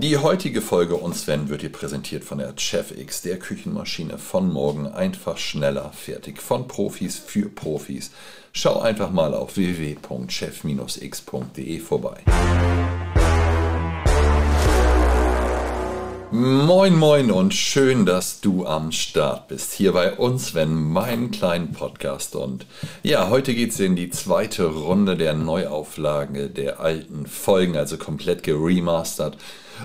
Die heutige Folge uns Sven wird dir präsentiert von der Chef X, der Küchenmaschine von morgen. Einfach schneller, fertig. Von Profis für Profis. Schau einfach mal auf www.chef-x.de vorbei. Moin moin und schön, dass du am Start bist. Hier bei uns, wenn meinen kleinen Podcast. Und ja, heute geht es in die zweite Runde der Neuauflage der alten Folgen, also komplett geremastert.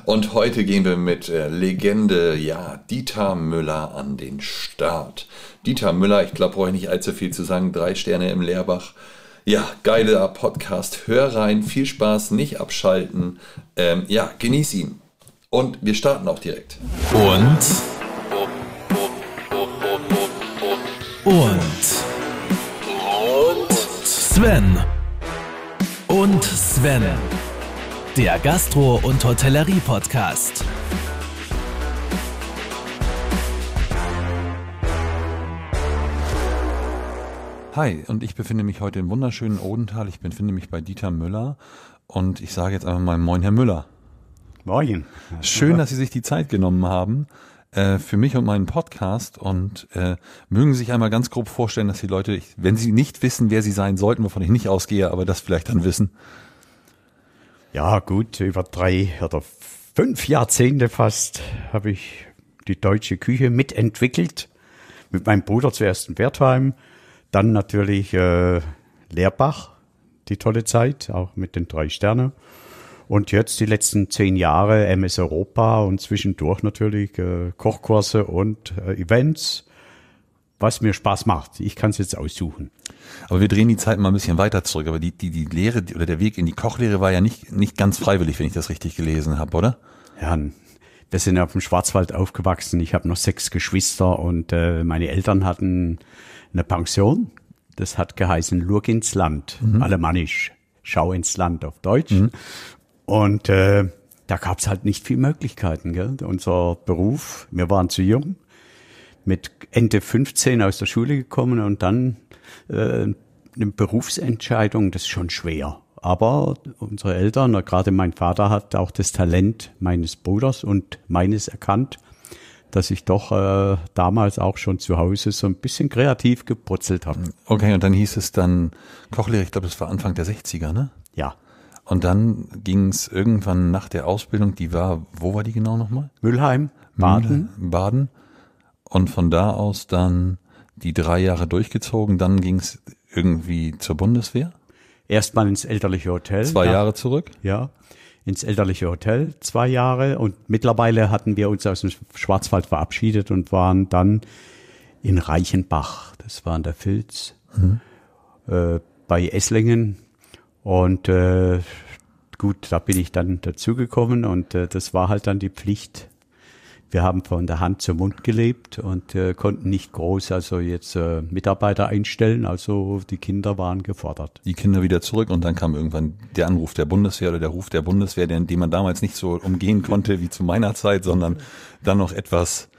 Und heute gehen wir mit äh, Legende, ja, Dieter Müller an den Start. Dieter Müller, ich glaube, brauche ich nicht allzu viel zu sagen, drei Sterne im Lehrbach. Ja, geiler Podcast. Hör rein, viel Spaß, nicht abschalten. Ähm, ja, genieß ihn. Und wir starten auch direkt. Und. Und. Und. Sven. Und Sven. Der Gastro- und Hotellerie-Podcast. Hi, und ich befinde mich heute im wunderschönen Odenthal. Ich befinde mich bei Dieter Müller und ich sage jetzt einfach mal Moin, Herr Müller. Moin. Schön, dass Sie sich die Zeit genommen haben äh, für mich und meinen Podcast und äh, mögen Sie sich einmal ganz grob vorstellen, dass die Leute, wenn sie nicht wissen, wer Sie sein sollten, wovon ich nicht ausgehe, aber das vielleicht dann wissen. Ja, gut, über drei oder fünf Jahrzehnte fast habe ich die deutsche Küche mitentwickelt. Mit meinem Bruder zuerst in Wertheim, dann natürlich äh, Lehrbach, die tolle Zeit, auch mit den drei Sternen. Und jetzt die letzten zehn Jahre MS Europa und zwischendurch natürlich äh, Kochkurse und äh, Events, was mir Spaß macht. Ich kann es jetzt aussuchen. Aber wir drehen die Zeit mal ein bisschen weiter zurück. Aber die, die, die Lehre oder der Weg in die Kochlehre war ja nicht, nicht ganz freiwillig, wenn ich das richtig gelesen habe, oder? Ja, wir sind ja auf dem Schwarzwald aufgewachsen. Ich habe noch sechs Geschwister und äh, meine Eltern hatten eine Pension. Das hat geheißen Lurg ins Land, mhm. alemannisch. Schau ins Land auf Deutsch. Mhm. Und äh, da gab es halt nicht viel Möglichkeiten. Gell? Unser Beruf, wir waren zu jung, mit Ende 15 aus der Schule gekommen und dann äh, eine Berufsentscheidung, das ist schon schwer. Aber unsere Eltern, gerade mein Vater hat auch das Talent meines Bruders und meines erkannt, dass ich doch äh, damals auch schon zu Hause so ein bisschen kreativ geputzelt habe. Okay, und dann hieß es dann Kochlehre, ich glaube, das war Anfang der 60er, ne? Ja. Und dann ging es irgendwann nach der Ausbildung, die war, wo war die genau nochmal? Mülheim, Baden. Baden. Und von da aus dann die drei Jahre durchgezogen, dann ging es irgendwie zur Bundeswehr? Erstmal ins elterliche Hotel. Zwei Jahre zurück? Ja, ins elterliche Hotel zwei Jahre und mittlerweile hatten wir uns aus dem Schwarzwald verabschiedet und waren dann in Reichenbach, das war an der Filz, mhm. äh, bei Esslingen und äh, gut, da bin ich dann dazugekommen und äh, das war halt dann die Pflicht. Wir haben von der Hand zum Mund gelebt und äh, konnten nicht groß also jetzt äh, Mitarbeiter einstellen, also die Kinder waren gefordert. Die Kinder wieder zurück und dann kam irgendwann der Anruf der Bundeswehr oder der Ruf der Bundeswehr, den, den man damals nicht so umgehen konnte wie zu meiner Zeit, sondern dann noch etwas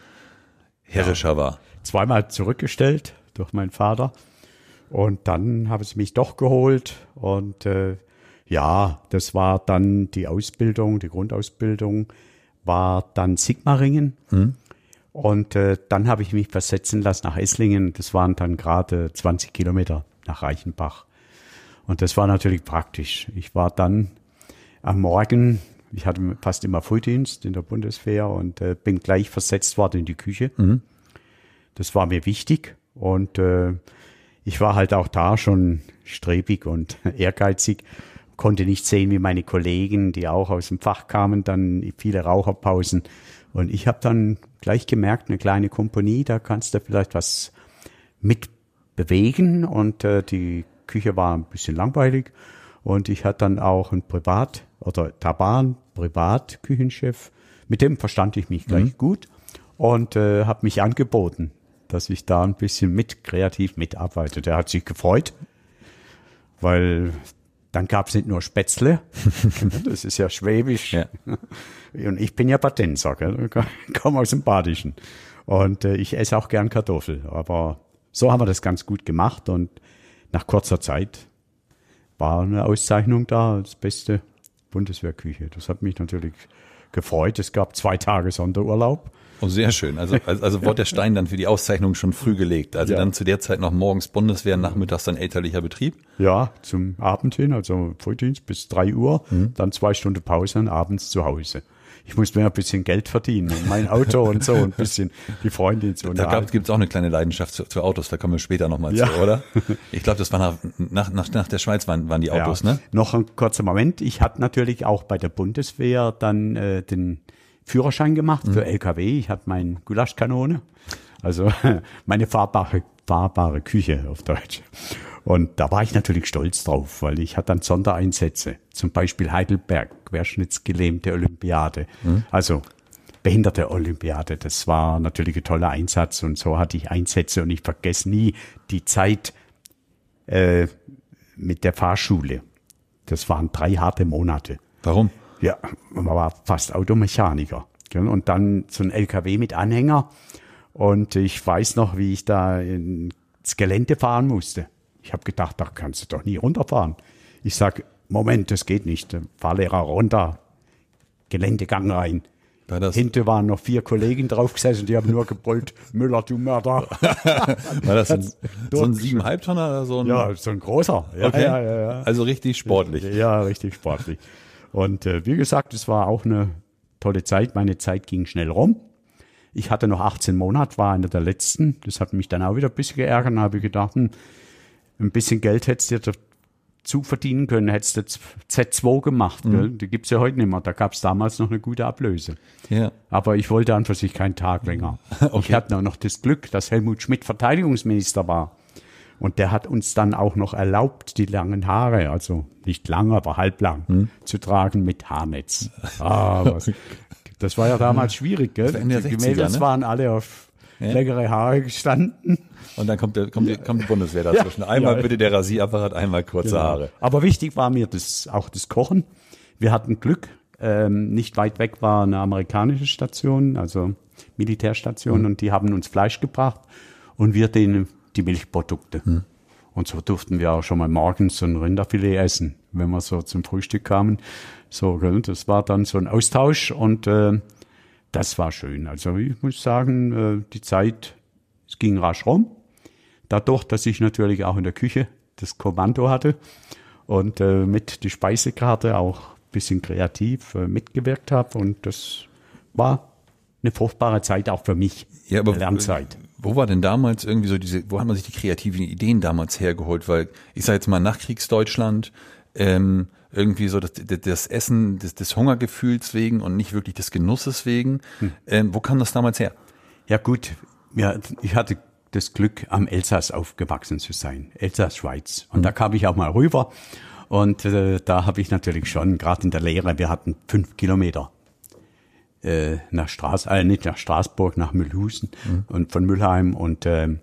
herrischer war. Zweimal zurückgestellt durch meinen Vater und dann habe ich mich doch geholt und äh, ja, das war dann die Ausbildung, die Grundausbildung war dann Sigmaringen. Mhm. Und äh, dann habe ich mich versetzen lassen nach Esslingen. Das waren dann gerade 20 Kilometer nach Reichenbach. Und das war natürlich praktisch. Ich war dann am Morgen, ich hatte fast immer Frühdienst in der Bundeswehr und äh, bin gleich versetzt worden in die Küche. Mhm. Das war mir wichtig. Und äh, ich war halt auch da schon strebig und ehrgeizig, konnte nicht sehen, wie meine Kollegen, die auch aus dem Fach kamen, dann viele Raucherpausen. Und ich habe dann gleich gemerkt, eine kleine Kompanie, da kannst du vielleicht was mit bewegen. Und äh, die Küche war ein bisschen langweilig. Und ich hatte dann auch ein Privat- oder ein Privatküchenchef. Mit dem verstand ich mich gleich mhm. gut und äh, habe mich angeboten dass ich da ein bisschen mit kreativ mitarbeite. Der hat sich gefreut, weil dann gab es nicht nur Spätzle, das ist ja schwäbisch. Ja. Und ich bin ja Patenser, komme aus dem Badischen. Und äh, ich esse auch gern Kartoffel. Aber so haben wir das ganz gut gemacht und nach kurzer Zeit war eine Auszeichnung da als beste Bundeswehrküche. Das hat mich natürlich gefreut. Es gab zwei Tage Sonderurlaub. Oh, sehr schön. Also, also, also wurde der Stein dann für die Auszeichnung schon früh gelegt. Also Ja. dann zu der Zeit noch morgens Bundeswehr, nachmittags dann elterlicher Betrieb. Ja, zum Abend hin, also Frühdienst bis drei Uhr, dann zwei Stunden Pause und abends zu Hause. Ich musste mir ein bisschen Geld verdienen und mein Auto und so und ein bisschen die Freundin zu Da gibt es auch eine kleine Leidenschaft zu, zu Autos, da kommen wir später nochmal Ja. zu, oder? Ich glaube, das war nach, nach, nach, nach der Schweiz waren, waren die Autos, ja. ne? Noch ein kurzer Moment. Ich hatte natürlich auch bei der Bundeswehr dann äh, den Führerschein gemacht Mhm. für LKW. Ich hatte meine Gulaschkanone, also meine fahrbare, fahrbare Küche auf Deutsch. Und da war ich natürlich stolz drauf, weil ich hatte dann Sondereinsätze. Zum Beispiel Heidelberg, querschnittsgelähmte Olympiade. Mhm. Also behinderte Olympiade. Das war natürlich ein toller Einsatz und so hatte ich Einsätze und ich vergesse nie die Zeit äh, mit der Fahrschule. Das waren drei harte Monate. Warum? Ja, man war fast Automechaniker. gell? Und dann so ein LKW mit Anhänger. Und ich weiß noch, wie ich da ins Gelände fahren musste. Ich habe gedacht, da kannst du doch nie runterfahren. Ich sag, Moment, das geht nicht. Fahrlehrer runter, Geländegang rein. War das, Hinten waren noch vier Kollegen drauf gesessen, die haben nur gebrüllt, Müller, du Mörder. war das ein, so ein siebeneinhalb Tonner oder so ein? Ja, so ein großer. Ja, okay. ja, ja. Also richtig sportlich. Ja, richtig sportlich. Und äh, wie gesagt, es war auch eine tolle Zeit. Meine Zeit ging schnell rum. Ich hatte noch 18 Monate, war einer der letzten. Das hat mich dann auch wieder ein bisschen geärgert. Dann habe ich gedacht, hm, ein bisschen Geld hättest du dazu verdienen können, hättest du Z2 gemacht. Gell? Die gibt's ja heute nicht mehr. Da gab's damals noch eine gute Ablöse. Ja. Aber ich wollte an für sich keinen Tag länger. Ich hatte noch das Glück, dass Helmut Schmidt Verteidigungsminister war. Und der hat uns dann auch noch erlaubt, die langen Haare, also nicht lang, aber halblang, zu tragen mit Haarnetz. Ah, was, das war ja damals schwierig, gell? Die 60er, Mädels ne? waren alle auf längere Haare gestanden. Und dann kommt, der, kommt, die, kommt die Bundeswehr dazwischen. Einmal Ja. bitte der Rasierapparat, einmal kurze Haare. Aber wichtig war mir das, auch das Kochen. Wir hatten Glück. Ähm, nicht weit weg war eine amerikanische Station, also Militärstation, und die haben uns Fleisch gebracht und wir denen die Milchprodukte. Und so durften wir auch schon mal morgens so ein Rinderfilet essen, wenn wir so zum Frühstück kamen. So, das war dann so ein Austausch und äh, das war schön. Also ich muss sagen, äh, die Zeit, es ging rasch rum. Dadurch, dass ich natürlich auch in der Küche das Kommando hatte und äh, mit die Speisekarte auch ein bisschen kreativ äh, mitgewirkt habe. Und das war eine fruchtbare Zeit auch für mich. Ja, aber Lernzeit. Wo war denn damals irgendwie so diese, wo hat man sich die kreativen Ideen damals hergeholt? Weil ich sage jetzt mal Nachkriegsdeutschland, ähm, irgendwie so das, das, Essen des, des Hungergefühls wegen und nicht wirklich des Genusses wegen. Ähm, wo kam das damals her? Ja gut, ja, ich hatte das Glück, am Elsass aufgewachsen zu sein, Elsass-Schweiz. Und da kam ich auch mal rüber. Und äh, da habe ich natürlich schon, gerade in der Lehre, wir hatten fünf Kilometer äh, nach Straß, äh, nicht nach Straßburg, nach Mühlhusen und von Müllheim. Und ähm,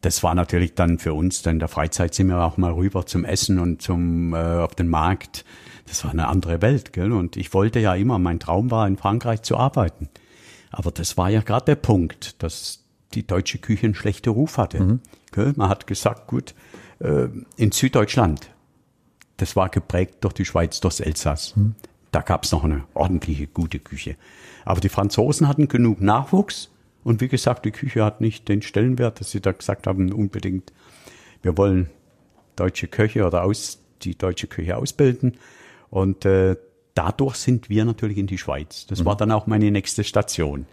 das war natürlich dann für uns, dann in der Freizeit sind wir auch mal rüber zum Essen und zum äh, auf den Markt. Das war eine andere Welt, gell? Und ich wollte ja immer, mein Traum war, in Frankreich zu arbeiten. Aber das war ja gerade der Punkt, dass die deutsche Küche einen schlechten Ruf hatte. Gell? Man hat gesagt, gut, äh, in Süddeutschland, das war geprägt durch die Schweiz, durchs Elsass. Da gab es noch eine ordentliche, gute Küche. Aber die Franzosen hatten genug Nachwuchs und wie gesagt, die Küche hat nicht den Stellenwert, dass sie da gesagt haben, unbedingt, wir wollen deutsche Köche oder aus, die deutsche Küche ausbilden. Und äh, dadurch sind wir natürlich in die Schweiz. Das war dann auch meine nächste Station.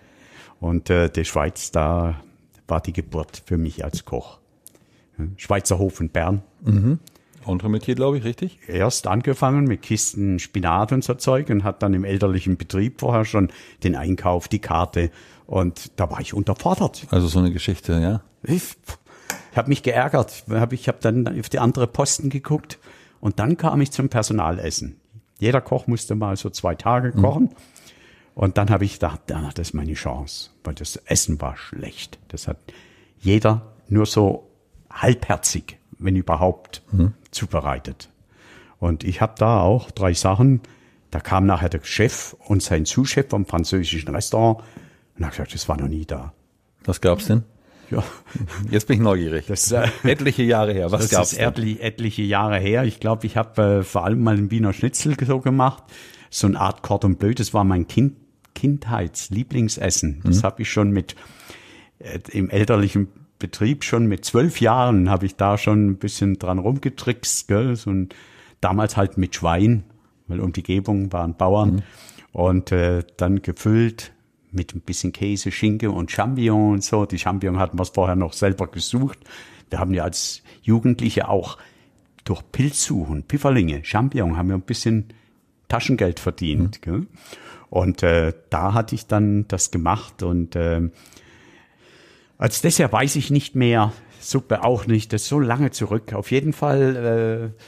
Und äh, die Schweiz, da war die Geburt für mich als Koch. Schweizer Hof in Bern. Entremetier, glaube ich, richtig? Erst angefangen mit Kisten Spinat und so Zeug und hat dann im elterlichen Betrieb vorher schon den Einkauf, die Karte. Und da war ich unterfordert. Also so eine Geschichte, ja. Ich, habe mich geärgert. Hab- Ich habe dann auf die andere Posten geguckt und dann kam ich zum Personalessen. Jeder Koch musste mal so zwei Tage kochen. Und dann habe ich gedacht, ja, das ist meine Chance, weil das Essen war schlecht. Das hat jeder nur so halbherzig, wenn überhaupt, zubereitet. Und ich habe da auch drei Sachen. Da kam nachher der Chef und sein Sous-Chef vom französischen Restaurant und hat gesagt, das war noch nie da. Was gab's denn? Ja, Jetzt bin ich neugierig. Das, äh, Etliche Jahre her. Was das gab's ist etliche, etliche Jahre her. Ich glaube, ich habe äh, vor allem mal einen Wiener Schnitzel so gemacht. So eine Art Cordon Bleu, das war mein Kind, Kindheitslieblingsessen. Das habe ich schon mit äh, im elterlichen Betrieb schon mit zwölf Jahren habe ich da schon ein bisschen dran rumgetrickst, gell? So ein, damals halt mit Schwein, weil um die Gebung waren Bauern und äh, dann gefüllt mit ein bisschen Käse, Schinken und Champignon und so. Die Champignon hatten wir vorher noch selber gesucht. Wir haben ja als Jugendliche auch durch Pilzsuchen, Pfifferlinge, Champignon haben wir ein bisschen Taschengeld verdient. Gell? Und äh, da hatte ich dann das gemacht und äh, als Dessert weiß ich nicht mehr, Suppe auch nicht, das ist so lange zurück. Auf jeden Fall äh,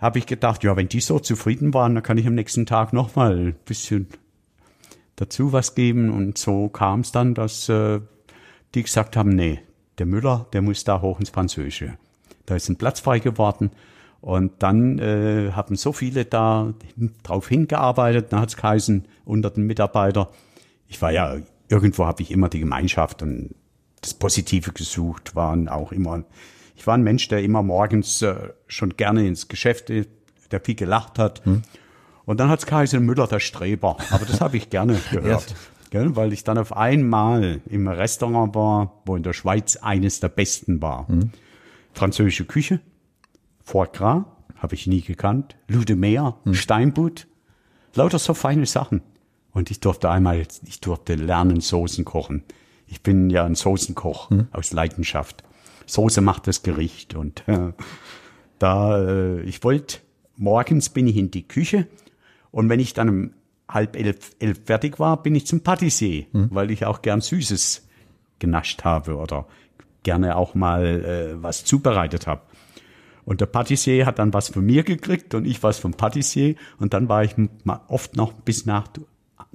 habe ich gedacht, ja, wenn die so zufrieden waren, dann kann ich am nächsten Tag nochmal ein bisschen dazu was geben. Und so kam es dann, dass äh, die gesagt haben, nee, der Müller, der muss da hoch ins Französische. Da ist ein Platz frei geworden. Und dann äh, haben so viele da drauf hingearbeitet. Dann hat es geheißen, unter den Mitarbeitern. Ich war ja, irgendwo habe ich immer die Gemeinschaft und das Positive gesucht, waren auch immer, ich war ein Mensch, der immer morgens äh, schon gerne ins Geschäft, ist, der viel gelacht hat. Und dann hat es geheißen, Müller der Streber. Aber das habe ich gerne gehört. Gell, weil ich dann auf einmal im Restaurant war, wo in der Schweiz eines der besten war. Französische Küche, Foie Gras, habe ich nie gekannt, Ludemeer, Steinbutt, lauter so feine Sachen. Und ich durfte einmal, ich durfte lernen Soßen kochen. Ich bin ja ein Soßenkoch aus Leidenschaft. Soße macht das Gericht und äh, da äh, ich wollte morgens bin ich in die Küche und wenn ich dann um halb elf, elf fertig war, bin ich zum Patissier, weil ich auch gern Süßes genascht habe oder gerne auch mal äh, was zubereitet habe. Und der Patissier hat dann was von mir gekriegt und ich was vom Patissier. Und dann war ich oft noch bis nach,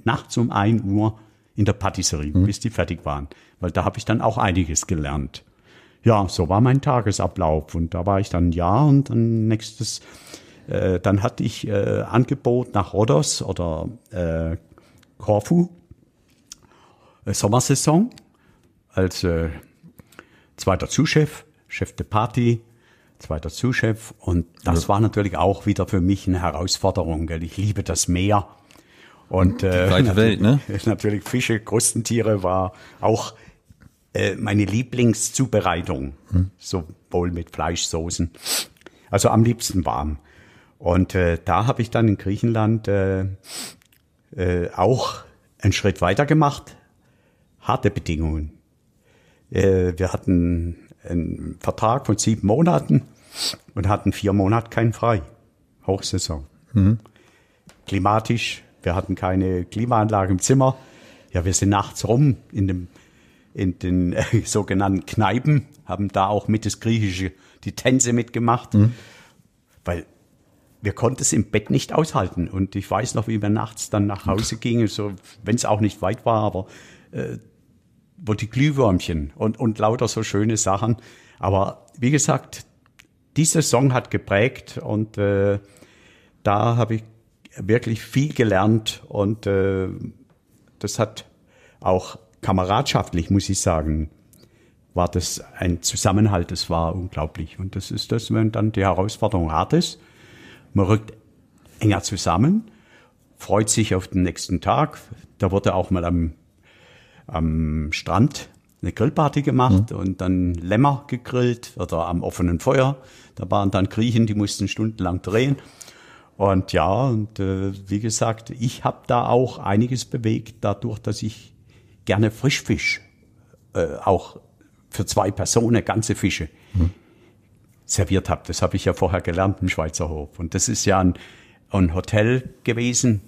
nachts um ein Uhr in der Patisserie, bis die fertig waren. Weil da habe ich dann auch einiges gelernt. Ja, so war mein Tagesablauf. Und da war ich dann ein Jahr und dann nächstes, äh, dann hatte ich äh, Angebot nach Rhodos oder äh, Korfu, äh, Sommersaison, als äh, zweiter Zuschef, Chef de Party, zweiter Zuschef. Und das war natürlich auch wieder für mich eine Herausforderung. Gell? Ich liebe das Meer. Und äh, weite Welt, ne? Natürlich Fische, Krustentiere war auch äh, meine Lieblingszubereitung. Sowohl mit Fleischsoßen. Also am liebsten warm. Und äh, da habe ich dann in Griechenland äh, äh, auch einen Schritt weiter gemacht. Harte Bedingungen. Äh, wir hatten einen Vertrag von sieben Monaten und hatten vier Monate keinen frei. Hochsaison. Klimatisch. Wir hatten keine Klimaanlage im Zimmer. Ja, wir sind nachts rum in dem in den äh, sogenannten Kneipen, haben da auch mit das Griechische die Tänze mitgemacht, weil wir konnten es im Bett nicht aushalten. Und ich weiß noch, wie wir nachts dann nach Hause gingen, so, wenn es auch nicht weit war, aber äh, wo die Glühwürmchen und, und lauter so schöne Sachen. Aber wie gesagt, dieser Song hat geprägt und äh, da habe ich wirklich viel gelernt und äh, das hat auch kameradschaftlich, muss ich sagen, war das ein Zusammenhalt, das war unglaublich. Und das ist das, wenn dann die Herausforderung hart ist. Man rückt enger zusammen, freut sich auf den nächsten Tag. Da wurde auch mal am, am Strand eine Grillparty gemacht und dann Lämmer gegrillt oder am offenen Feuer. Da waren dann Griechen, die mussten stundenlang drehen. Und ja, und äh, wie gesagt, ich habe da auch einiges bewegt, dadurch, dass ich gerne Frischfisch, äh, auch für zwei Personen, ganze Fische, serviert habe. Das habe ich ja vorher gelernt im Schweizer Hof. Und das ist ja ein, ein Hotel gewesen,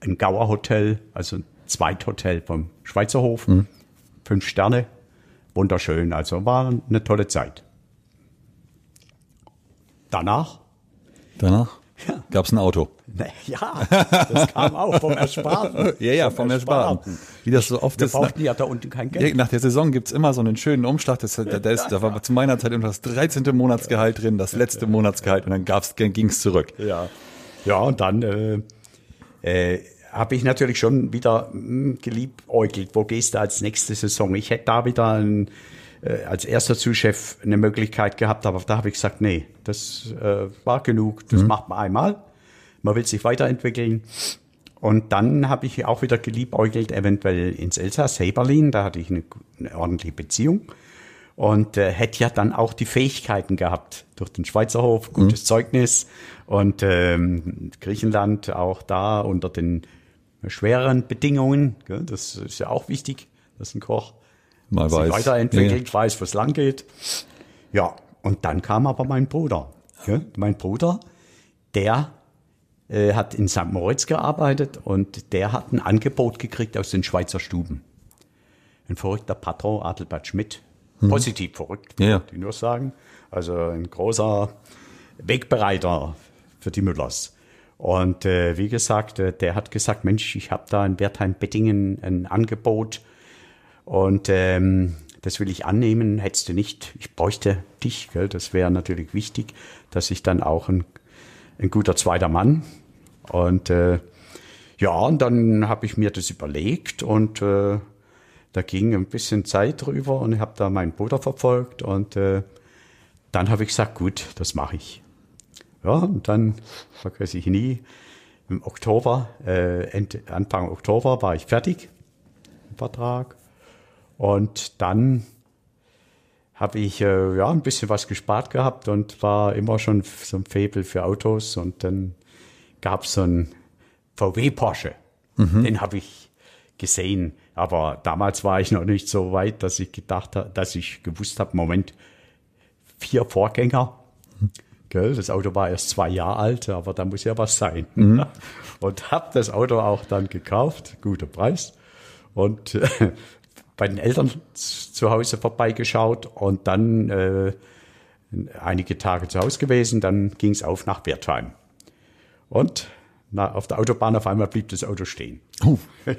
ein Gauer Hotel, also ein Zweithotel vom Schweizer Hof. Fünf Sterne, wunderschön. Also war eine tolle Zeit. Danach Danach gab es ein Auto. na ja, das kam auch vom Ersparten. Ja, ja, vom Ersparten. Wie das so oft Wir ist. Nach, brauchten ja da unten kein ja, Geld. nach der Saison gibt's immer so einen schönen Umschlag. Das, da, da, ist, da war zu meiner Zeit immer das 13. Monatsgehalt drin, das letzte Monatsgehalt und dann gab's, ging's zurück. Ja, ja und dann äh, äh, habe ich natürlich schon wieder mh, geliebäugelt, wo gehst du als nächste Saison? Ich hätte da wieder ein, äh, als erster Zuschef eine Möglichkeit gehabt, aber da habe ich gesagt, nee, das äh, war genug, das macht man einmal. Man will sich weiterentwickeln und dann habe ich auch wieder geliebäugelt, eventuell ins Elsass, Heberlin, da hatte ich eine, eine ordentliche Beziehung und äh, hätte ja dann auch die Fähigkeiten gehabt durch den Schweizer Hof, gutes mhm. Zeugnis und ähm, Griechenland auch da unter den schwereren Bedingungen. Gell? Das ist ja auch wichtig, dass ein Koch Mal weiß. weiterentwickelt, ja. weiß, wo es lang geht. Ja, und dann kam aber mein Bruder. Gell? Mein Bruder, der äh, hat in St. Moritz gearbeitet und der hat ein Angebot gekriegt aus den Schweizer Stuben. Ein verrückter Patron, Adelbert Schmidt, Mhm. Positiv verrückt, ja. ich nur sagen. Also ein großer Wegbereiter für die Müllers. Und äh, wie gesagt, äh, der hat gesagt, Mensch, ich habe da in Wertheim-Bettingen ein Angebot und ähm, das will ich annehmen, hättest du nicht, ich bräuchte dich, gell? das wäre natürlich wichtig, dass ich dann auch ein, ein guter zweiter Mann und äh, ja, und dann habe ich mir das überlegt und äh, da ging ein bisschen Zeit drüber und ich habe da meinen Bruder verfolgt und äh, dann habe ich gesagt, gut, das mache ich. Ja, und dann vergesse ich nie, im Oktober, äh, Anfang Oktober war ich fertig im Vertrag und dann habe ich äh, ja ein bisschen was gespart gehabt und war immer schon so ein Faible für Autos und dann gab es so einen VW Porsche. Mhm. Den habe ich gesehen. Aber damals war ich noch nicht so weit, dass ich gedacht habe, dass ich gewusst habe, Moment, vier Vorgänger. Gell, das Auto war erst zwei Jahre alt, aber da muss ja was sein. Mhm. Und habe das Auto auch dann gekauft, guter Preis. Und äh, bei den Eltern zu Hause vorbeigeschaut und dann äh, einige Tage zu Hause gewesen. Dann ging es auf nach Wertheim. Und na, auf der Autobahn auf einmal blieb das Auto stehen.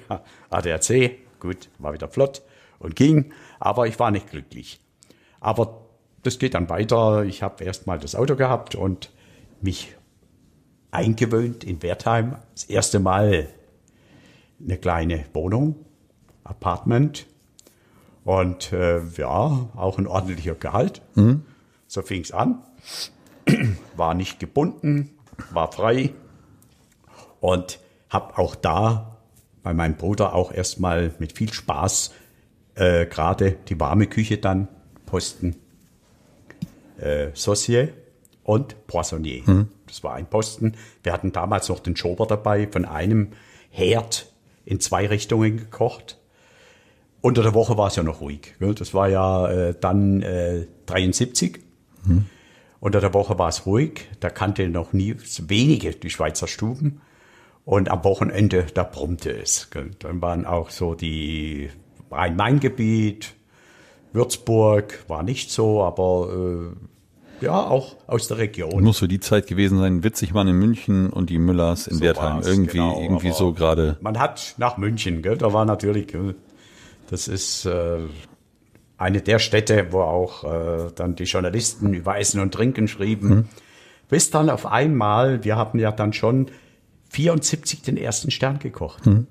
Ja, ADAC, gut, war wieder flott und ging, aber ich war nicht glücklich. Aber das geht dann weiter. Ich habe erst mal das Auto gehabt und mich eingewöhnt in Wertheim. Das erste Mal eine kleine Wohnung, Apartment und äh, ja, auch ein ordentlicher Gehalt. Mhm. So fing es an. War nicht gebunden, war frei und habe auch da bei meinem Bruder auch erstmal mit viel Spaß äh, gerade die warme Küche dann Posten äh, Saucier und Poissonnier. Mhm. Das war ein Posten. Wir hatten damals noch den Schober dabei, von einem Herd in zwei Richtungen gekocht. Unter der Woche war es ja noch ruhig. Das war ja äh, dann äh, 73. Mhm. Unter der Woche war es ruhig. Da kannte noch nie wenige die Schweizer Stuben. Und am Wochenende, da brummte es. Dann waren auch so die Rhein-Main-Gebiet, Würzburg war nicht so, aber äh, ja, auch aus der Region. Muss so die Zeit gewesen sein, Witzigmann in München und die Müllers in so Wertheim. Irgendwie, genau, irgendwie so gerade. Man hat nach München, gell? da war natürlich, gell? Das ist äh, eine der Städte, wo auch äh, dann die Journalisten über Essen und Trinken schrieben. Hm. Bis dann auf einmal, wir hatten ja dann schon 74 den ersten Stern gekocht. Mhm.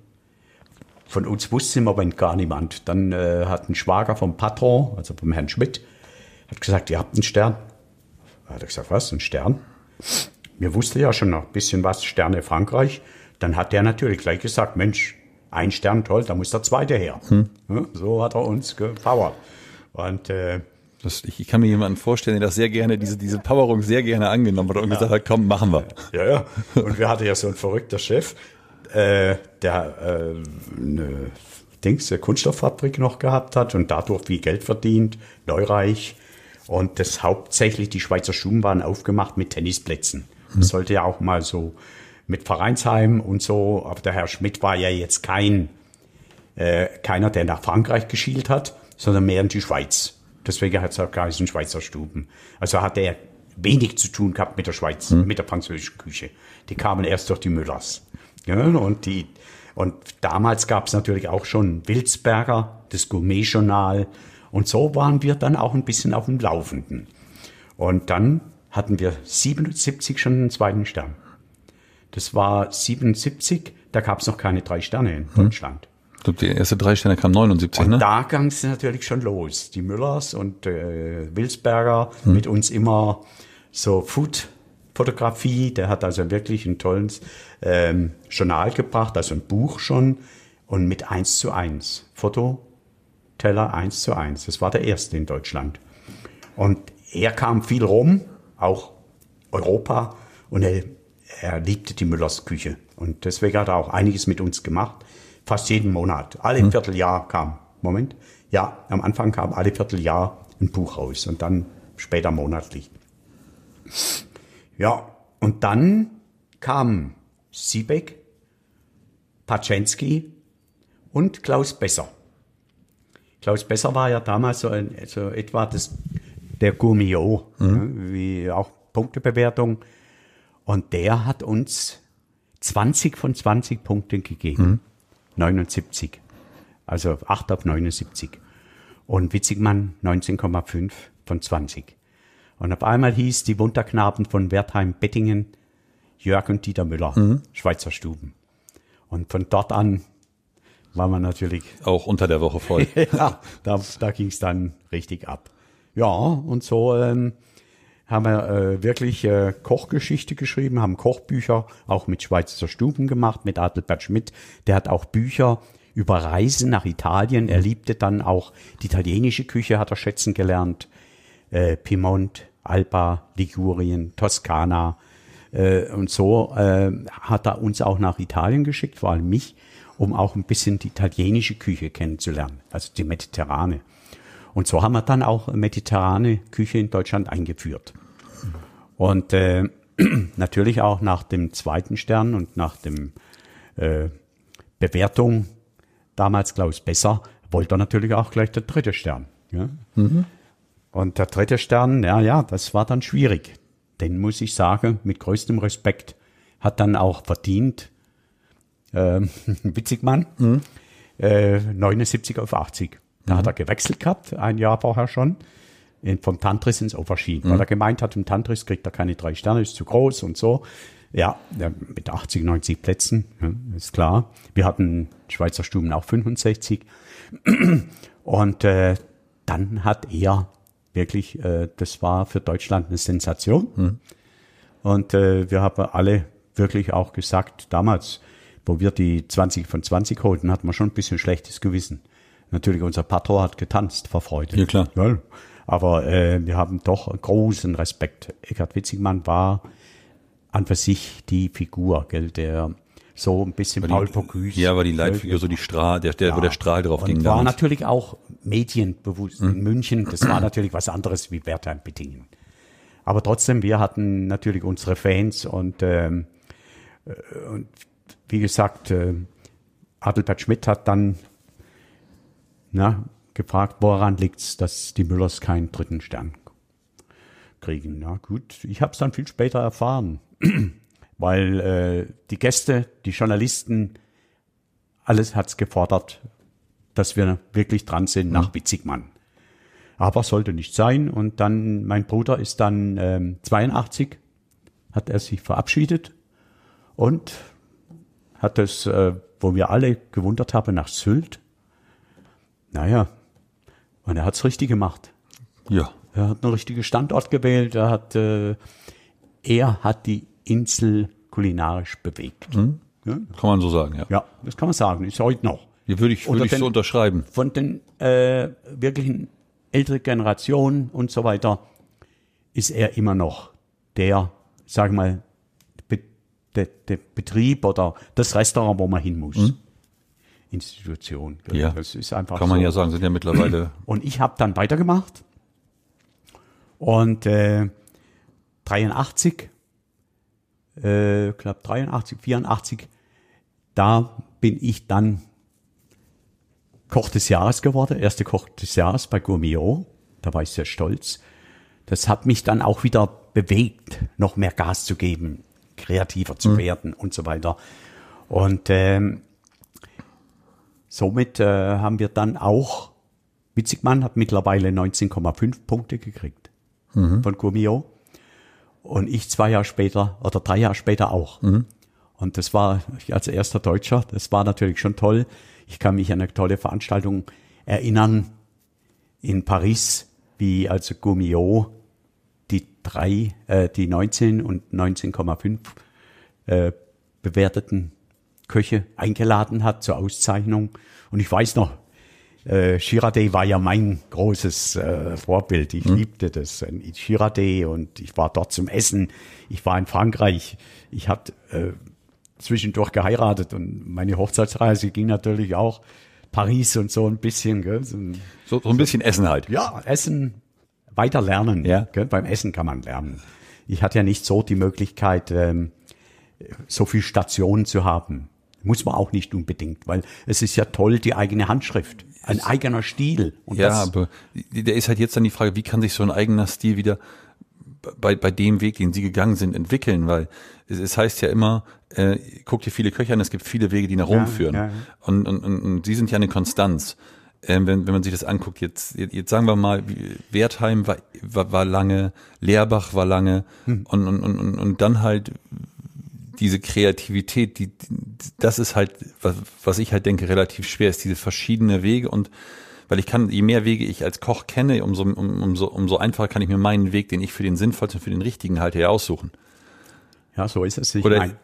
Von uns wusste im Moment gar niemand. Dann äh, hat ein Schwager vom Patron, also vom Herrn Schmidt, hat gesagt, ihr habt einen Stern. Da hat er gesagt, was, ein Stern? Mir wusste ja schon noch ein bisschen was, Sterne Frankreich. Dann hat der natürlich gleich gesagt, Mensch, ein Stern, toll, da muss der zweite her. Hm. So hat er uns gepowert. Und äh, das, ich, ich, kann mir jemanden vorstellen, der das sehr gerne, diese, diese Powerung sehr gerne angenommen hat und ja. gesagt hat, komm, machen wir. Ja, ja. Und wir hatten ja so einen verrückter Chef, äh, der äh, eine Dings, eine Kunststofffabrik noch gehabt hat und dadurch viel Geld verdient, neureich. Und das hauptsächlich, die Schweizer Schuhen waren aufgemacht mit Tennisplätzen. Das hm. sollte ja auch mal so mit Vereinsheim und so, aber der Herr Schmidt war ja jetzt kein, äh, keiner, der nach Frankreich geschielt hat, sondern mehr in die Schweiz. Deswegen hat es auch geheißen Schweizer Stuben. Also hat er wenig zu tun gehabt mit der Schweiz, mhm. mit der französischen Küche. Die kamen erst durch die Müllers. Ja, und die, und damals gab es natürlich auch schon Wilsberger, das Gourmet-Journal. Und so waren wir dann auch ein bisschen auf dem Laufenden. Und dann hatten wir 77 schon einen zweiten Stern. Das war 77, da gab es noch keine drei Sterne in hm. Deutschland. Ich glaube, die erste drei Sterne kam 79, und ne? da ging es natürlich schon los. Die Müllers und äh, Wilsberger hm. mit uns immer so Food Fotografie. Der hat also wirklich ein tolles ähm, Journal gebracht, also ein Buch schon. Und mit eins zu eins. Fototeller eins zu eins. Das war der erste in Deutschland. Und er kam viel rum, auch Europa. Und er, er liebte die Müllers Küche. Und deswegen hat er auch einiges mit uns gemacht. Fast jeden Monat. Alle hm. Vierteljahr kam. Moment. Ja, am Anfang kam alle Vierteljahr ein Buch raus und dann später monatlich. Ja, und dann kam Siebeck, Paczensky und Klaus Besser. Klaus Besser war ja damals so, ein, so etwa das, der Gourmillot, mhm. ne, wie auch Punktebewertung. Und der hat uns 20 von 20 Punkten gegeben. Mhm. 79. Also 8 auf 79. Und Witzigmann 19,5 von 20. Und auf einmal hieß die Wunderknaben von Wertheim-Bettingen Jörg und Dieter Müller, mhm. Schweizer Stuben. Und von dort an war man natürlich. Auch unter der Woche voll. ja, da, da ging es dann richtig ab. Ja, und so ähm, haben wir äh, wirklich äh, Kochgeschichte geschrieben, haben Kochbücher auch mit Schweizer Stuben gemacht, mit Adelbert Schmidt. Der hat auch Bücher über Reisen nach Italien. Er liebte dann auch die italienische Küche, hat er schätzen gelernt. Äh, Piemont, Alba, Ligurien, Toskana. Äh, und so äh, hat er uns auch nach Italien geschickt, vor allem mich, um auch ein bisschen die italienische Küche kennenzulernen, also die mediterrane. Und so haben wir dann auch mediterrane Küche in Deutschland eingeführt. Und äh, natürlich auch nach dem zweiten Stern und nach dem äh, Bewertung, damals Klaus Besser, wollte er natürlich auch gleich der dritte Stern. Ja? Mhm. Und der dritte Stern, ja, ja, das war dann schwierig. Den muss ich sagen, mit größtem Respekt, hat dann auch verdient, äh, Witzigmann, mhm. äh, 79 auf 80. Da mhm. hat er gewechselt gehabt, ein Jahr vorher schon, in, vom Tantris ins Aubergine, mhm. weil er gemeint hat, im Tantris kriegt er keine drei Sterne, ist zu groß und so. Ja, mit 80, 90 Plätzen, ist klar. Wir hatten Schweizer Stuben auch 65. Und äh, dann hat er wirklich, äh, das war für Deutschland eine Sensation. Mhm. Und äh, wir haben alle wirklich auch gesagt, damals, wo wir die 20 von 20 holten, hatten wir schon ein bisschen schlechtes Gewissen. Natürlich, unser Patron hat getanzt vor Freude. Ja, klar. Ja, aber äh, wir haben doch großen Respekt. Eckhard Witzigmann war an für sich die Figur, gell, der so ein bisschen Paul Bocuse. Ja, war die Leitfigur, so die Strahl, der, der, ja, wo der Strahl drauf und ging. War damals. natürlich auch medienbewusst hm. in München. Das war natürlich was anderes wie Wertheim Bittingen. Aber trotzdem, wir hatten natürlich unsere Fans und, ähm, äh, und wie gesagt, äh, Adelbert Schmidt hat dann na, gefragt, woran liegt's, dass die Müllers keinen dritten Stern kriegen. Na gut, ich habe es dann viel später erfahren, weil äh, die Gäste, die Journalisten, alles hat's gefordert, dass wir wirklich dran sind nach mhm. Witzigmann. Aber sollte nicht sein. Und dann, mein Bruder ist dann ähm, 82, hat er sich verabschiedet und hat es, äh, wo wir alle gewundert haben, nach Sylt naja, und er hat's richtig gemacht. Ja. Er hat einen richtigen Standort gewählt. Er hat, äh, er hat die Insel kulinarisch bewegt. Mhm. Ja? Kann man so sagen, ja. Ja, das kann man sagen. Ist heute noch. Hier würde ich, würde ich den, so unterschreiben. Von den äh, wirklichen älteren Generationen und so weiter ist er immer noch der, sag mal, der, der Betrieb oder das Restaurant, wo man hin muss. Mhm. Institution. Ja, das ist einfach kann man so. ja sagen, sind ja mittlerweile. Und ich habe dann weitergemacht und äh, 83, äh, glaube 83, 84, da bin ich dann Koch des Jahres geworden, erste Koch des Jahres bei Gourmillot. Da war ich sehr stolz. Das hat mich dann auch wieder bewegt, noch mehr Gas zu geben, kreativer zu mhm. werden und so weiter. Und ähm, Somit äh, haben wir dann auch, Witzigmann hat mittlerweile 19,5 Punkte gekriegt mhm. von Gummio. Und ich zwei Jahre später oder drei Jahre später auch. Mhm. Und das war ich als erster Deutscher, das war natürlich schon toll. Ich kann mich an eine tolle Veranstaltung erinnern in Paris, wie also Gummio die drei, äh, die 19 und 19,5 äh, bewerteten Köche eingeladen hat zur Auszeichnung. Und ich weiß noch, äh, Girardet war ja mein großes äh, Vorbild. Ich mhm. liebte das. Äh, Girardet und ich war dort zum Essen. Ich war in Frankreich. Ich hatte äh, zwischendurch geheiratet und meine Hochzeitsreise ging natürlich auch Paris und so ein bisschen. Gell? So, so, so ein bisschen Essen halt. Ja, Essen, weiter lernen. Ja. Gell? Beim Essen kann man lernen. Ich hatte ja nicht so die Möglichkeit, ähm, so viel Stationen zu haben. Muss man auch nicht unbedingt, weil es ist ja toll, die eigene Handschrift, ein eigener Stil. Und ja, aber der ist halt jetzt dann die Frage, wie kann sich so ein eigener Stil wieder bei, bei dem Weg, den sie gegangen sind, entwickeln, weil es, es heißt ja immer, äh, guck dir viele Köche an, es gibt viele Wege, die nach Rom ja, führen. Ja, ja. Und, und, und, und sie sind ja eine Konstanz. Ähm, wenn, wenn man sich das anguckt, jetzt, jetzt, sagen wir mal, Wertheim war, war, war lange, Lehrbach war lange hm. und, und, und, und dann halt diese Kreativität, die, das ist halt, was, was ich halt denke, relativ schwer ist, diese verschiedene Wege und weil ich kann, je mehr Wege ich als Koch kenne, umso, um, umso, umso einfacher kann ich mir meinen Weg, den ich für den sinnvollsten, für den richtigen halte, ja aussuchen. Ja, so ist es. Ich Oder mein,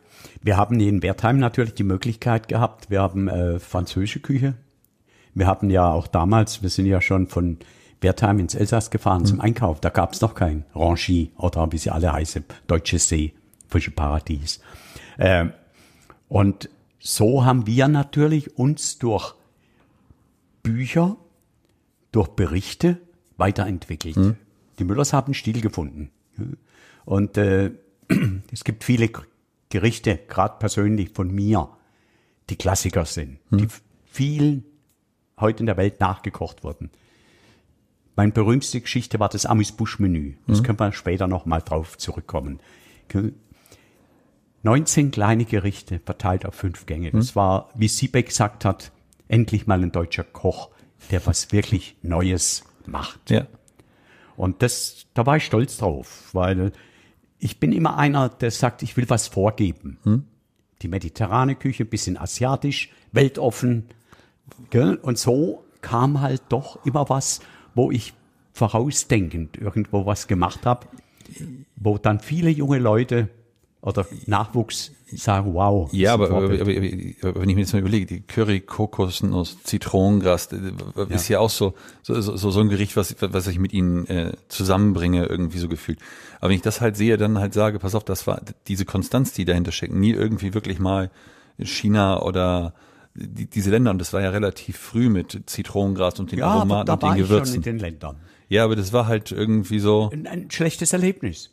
wir haben in Wertheim natürlich die Möglichkeit gehabt, wir haben äh, französische Küche. Wir hatten ja auch damals, wir sind ja schon von Wertheim ins Elsass gefahren mhm. zum Einkauf. Da gab es noch kein Rangy oder wie sie alle heißen, Deutsches See, Fische Paradies. Äh, und so haben wir natürlich uns durch Bücher, durch Berichte weiterentwickelt. Mhm. Die Müllers haben Stil gefunden. Und äh, es gibt viele Gerichte, gerade persönlich von mir, die Klassiker sind, mhm. die vielen heute in der Welt nachgekocht wurden. Meine berühmteste Geschichte war das Amüs-Busch-Menü. Das mhm. können wir später noch mal drauf zurückkommen. 19 kleine Gerichte verteilt auf fünf Gänge. Das hm. war, wie Siebeck gesagt hat, endlich mal ein deutscher Koch, der was wirklich Neues macht. Ja. Und das, da war ich stolz drauf, weil ich bin immer einer, der sagt, ich will was vorgeben. Hm? Die mediterrane Küche, bisschen asiatisch, weltoffen. Gell? Und so kam halt doch immer was, wo ich vorausdenkend irgendwo was gemacht habe, wo dann viele junge Leute oder Nachwuchs sagen, wow. Ja, aber, aber, aber, wenn ich mir jetzt mal überlege, die Curry, Kokosnuss, Zitronengras, ist ja, ja auch so, so, so, so ein Gericht, was, was ich mit ihnen äh, zusammenbringe, irgendwie so gefühlt. Aber wenn ich das halt sehe, dann halt sage, pass auf, das war diese Konstanz, die dahinter steckt, nie irgendwie wirklich mal China oder die, diese Länder, und das war ja relativ früh mit Zitronengras und den ja, Aromaten da und den Gewürzen. Ich schon in den Ländern. Ja, aber das war halt irgendwie so. Ein, ein schlechtes Erlebnis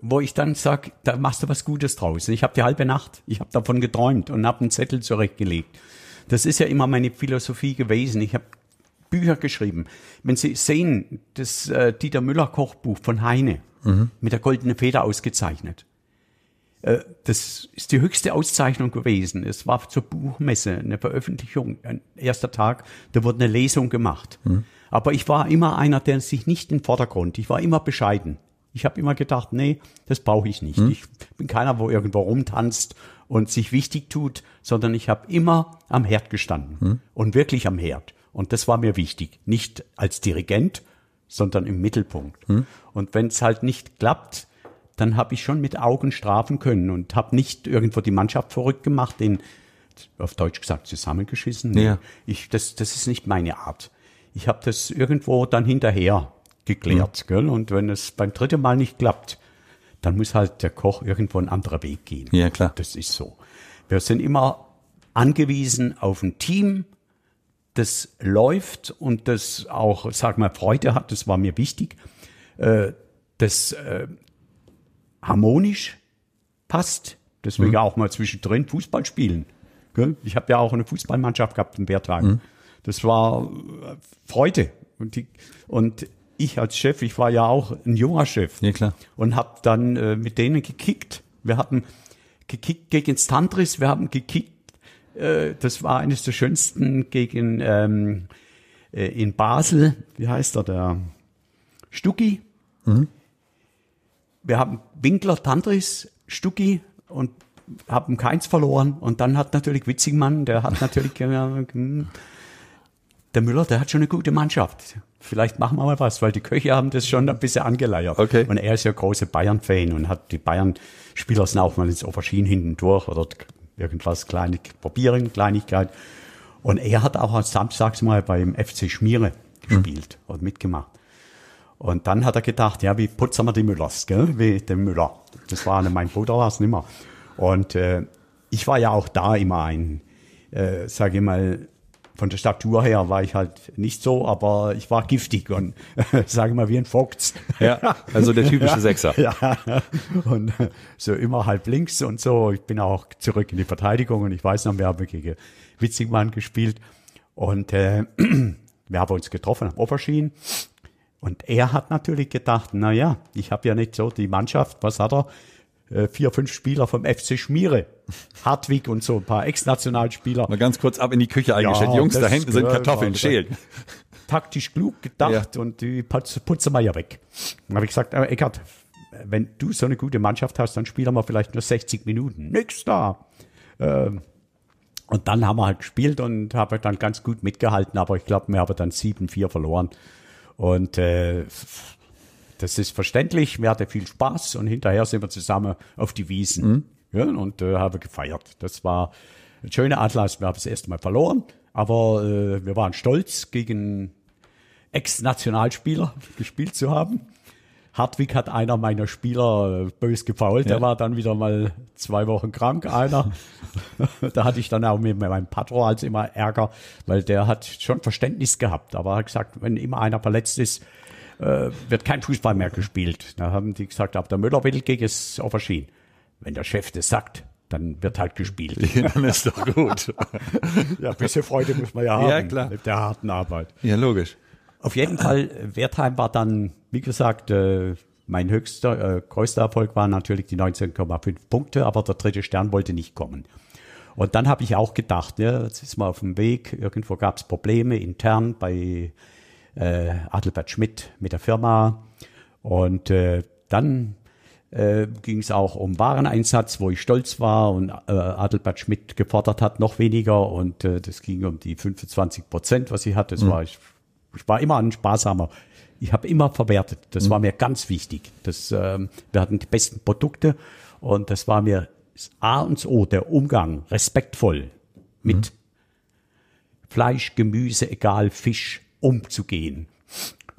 wo ich dann sag, da machst du was Gutes draus. Ich habe die halbe Nacht, ich habe davon geträumt und habe einen Zettel zurechtgelegt. Das ist ja immer meine Philosophie gewesen. Ich habe Bücher geschrieben. Wenn Sie sehen, das äh, Dieter Müller Kochbuch von Heine mhm. mit der goldenen Feder ausgezeichnet. Äh, das ist die höchste Auszeichnung gewesen. Es war zur Buchmesse eine Veröffentlichung, ein erster Tag, da wurde eine Lesung gemacht. Mhm. Aber ich war immer einer, der sich nicht in den Vordergrund, ich war immer bescheiden. Ich habe immer gedacht, nee, das brauche ich nicht. Hm? Ich bin keiner, wo irgendwo rumtanzt und sich wichtig tut, sondern ich habe immer am Herd gestanden hm? und wirklich am Herd. Und das war mir wichtig. Nicht als Dirigent, sondern im Mittelpunkt. Hm? Und wenn es halt nicht klappt, dann habe ich schon mit Augen strafen können und habe nicht irgendwo die Mannschaft verrückt gemacht, den auf Deutsch gesagt zusammengeschissen. Ja. Ich, das, das ist nicht meine Art. Ich habe das irgendwo dann hinterher geklärt. Mhm. Gell? Und wenn es beim dritten Mal nicht klappt, dann muss halt der Koch irgendwo einen anderen Weg gehen. Ja, klar. Das ist so. Wir sind immer angewiesen auf ein Team, das läuft und das auch, sag mal, Freude hat, das war mir wichtig, äh, das äh, harmonisch passt. Deswegen mhm. auch mal zwischendrin Fußball spielen. Ich habe ja auch eine Fußballmannschaft gehabt in Bergtagen. Mhm. Das war äh, Freude. Und, die, und ich als Chef, ich war ja auch ein junger Chef. Ja, klar. Und habe dann äh, mit denen gekickt. Wir hatten gekickt gegen Stantris, wir haben gekickt, äh, das war eines der schönsten gegen ähm, äh, in Basel, wie heißt er, der Stucki. Mhm. Wir haben Winkler, Tantris, Stucki und haben keins verloren. Und dann hat natürlich Witzigmann, der hat natürlich, der Müller, der hat schon eine gute Mannschaft. Vielleicht machen wir mal was, weil die Köche haben das schon ein bisschen angeleiert. Okay. Und er ist ja großer Bayern-Fan und hat die Bayern-Spieler sind auch mal ins Aubergine hinten durch oder irgendwas kleine probieren, Kleinigkeit. Und er hat auch samstags mal beim FC Schmiere gespielt und mitgemacht. Und dann hat er gedacht, ja, wie putzen wir die Müllers, gell? wie den Müller. Das war mein Bruder, war es nicht mehr. Und äh, ich war ja auch da immer ein, äh, sage ich mal, von der Statur her war ich halt nicht so, aber ich war giftig und sage mal wie ein Vogts. Ja, also der typische Sechser. Ja, und so immer halb links und so. Ich bin auch zurück in die Verteidigung und ich weiß noch, wir haben gegen Witzigmann gespielt und äh, wir haben uns getroffen am Oberschien und er hat natürlich gedacht, na ja, ich habe ja nicht so die Mannschaft, was hat er? Äh, vier, fünf Spieler vom FC Schmiere, Hartwig und so ein paar Ex-Nationalspieler. Mal ganz kurz ab in die Küche eingestellt. Ja, Jungs, da hinten sind Kartoffeln, schälen. taktisch klug gedacht und die putz- putzen wir ja weg. Dann habe ich gesagt, aber Eckart, wenn du so eine gute Mannschaft hast, dann spielen wir vielleicht nur 60 Minuten. Nix da. Ähm, und dann haben wir halt gespielt und habe dann ganz gut mitgehalten, aber ich glaube, wir haben dann 7-4 verloren. Und äh, das ist verständlich, wir hatten viel Spaß und hinterher sind wir zusammen auf die Wiesen ja, und äh, haben gefeiert. Das war ein schöner Atlas. Wir haben das erste Mal verloren, aber äh, wir waren stolz, gegen Ex-Nationalspieler gespielt zu haben. Hartwig hat einer meiner Spieler äh, bös gefault. Der war dann wieder mal zwei Wochen krank, einer. da hatte ich dann auch mit meinem Patro als immer Ärger, weil der hat schon Verständnis gehabt. Aber er hat gesagt, wenn immer einer verletzt ist, äh, wird kein Fußball mehr gespielt. Da haben die gesagt, ab der Müller will gegen das Aubergine. Wenn der Chef das sagt, dann wird halt gespielt. Dann ist doch gut. ja, ein bisschen Freude muss man ja haben. Ja, klar. Mit der harten Arbeit. Ja, logisch. Auf jeden Fall, äh, Wertheim war dann, wie gesagt, äh, mein höchster, äh, größter Erfolg waren natürlich die 19,5 Punkte, aber der dritte Stern wollte nicht kommen. Und dann habe ich auch gedacht, ja, jetzt ist man auf dem Weg, irgendwo gab es Probleme intern bei äh, Adelbert Schmidt mit der Firma. Und äh, dann äh, ging es auch um Wareneinsatz, wo ich stolz war und äh, Adelbert Schmidt gefordert hat, noch weniger. Und äh, das ging um die 25 Prozent, was ich hatte. Das war ich, ich war immer ein Sparsamer. Ich habe immer verwertet. Das war mir ganz wichtig. Das, ähm, wir hatten die besten Produkte und das war mir das A und O, der Umgang, respektvoll mit Fleisch, Gemüse, egal, Fisch, umzugehen.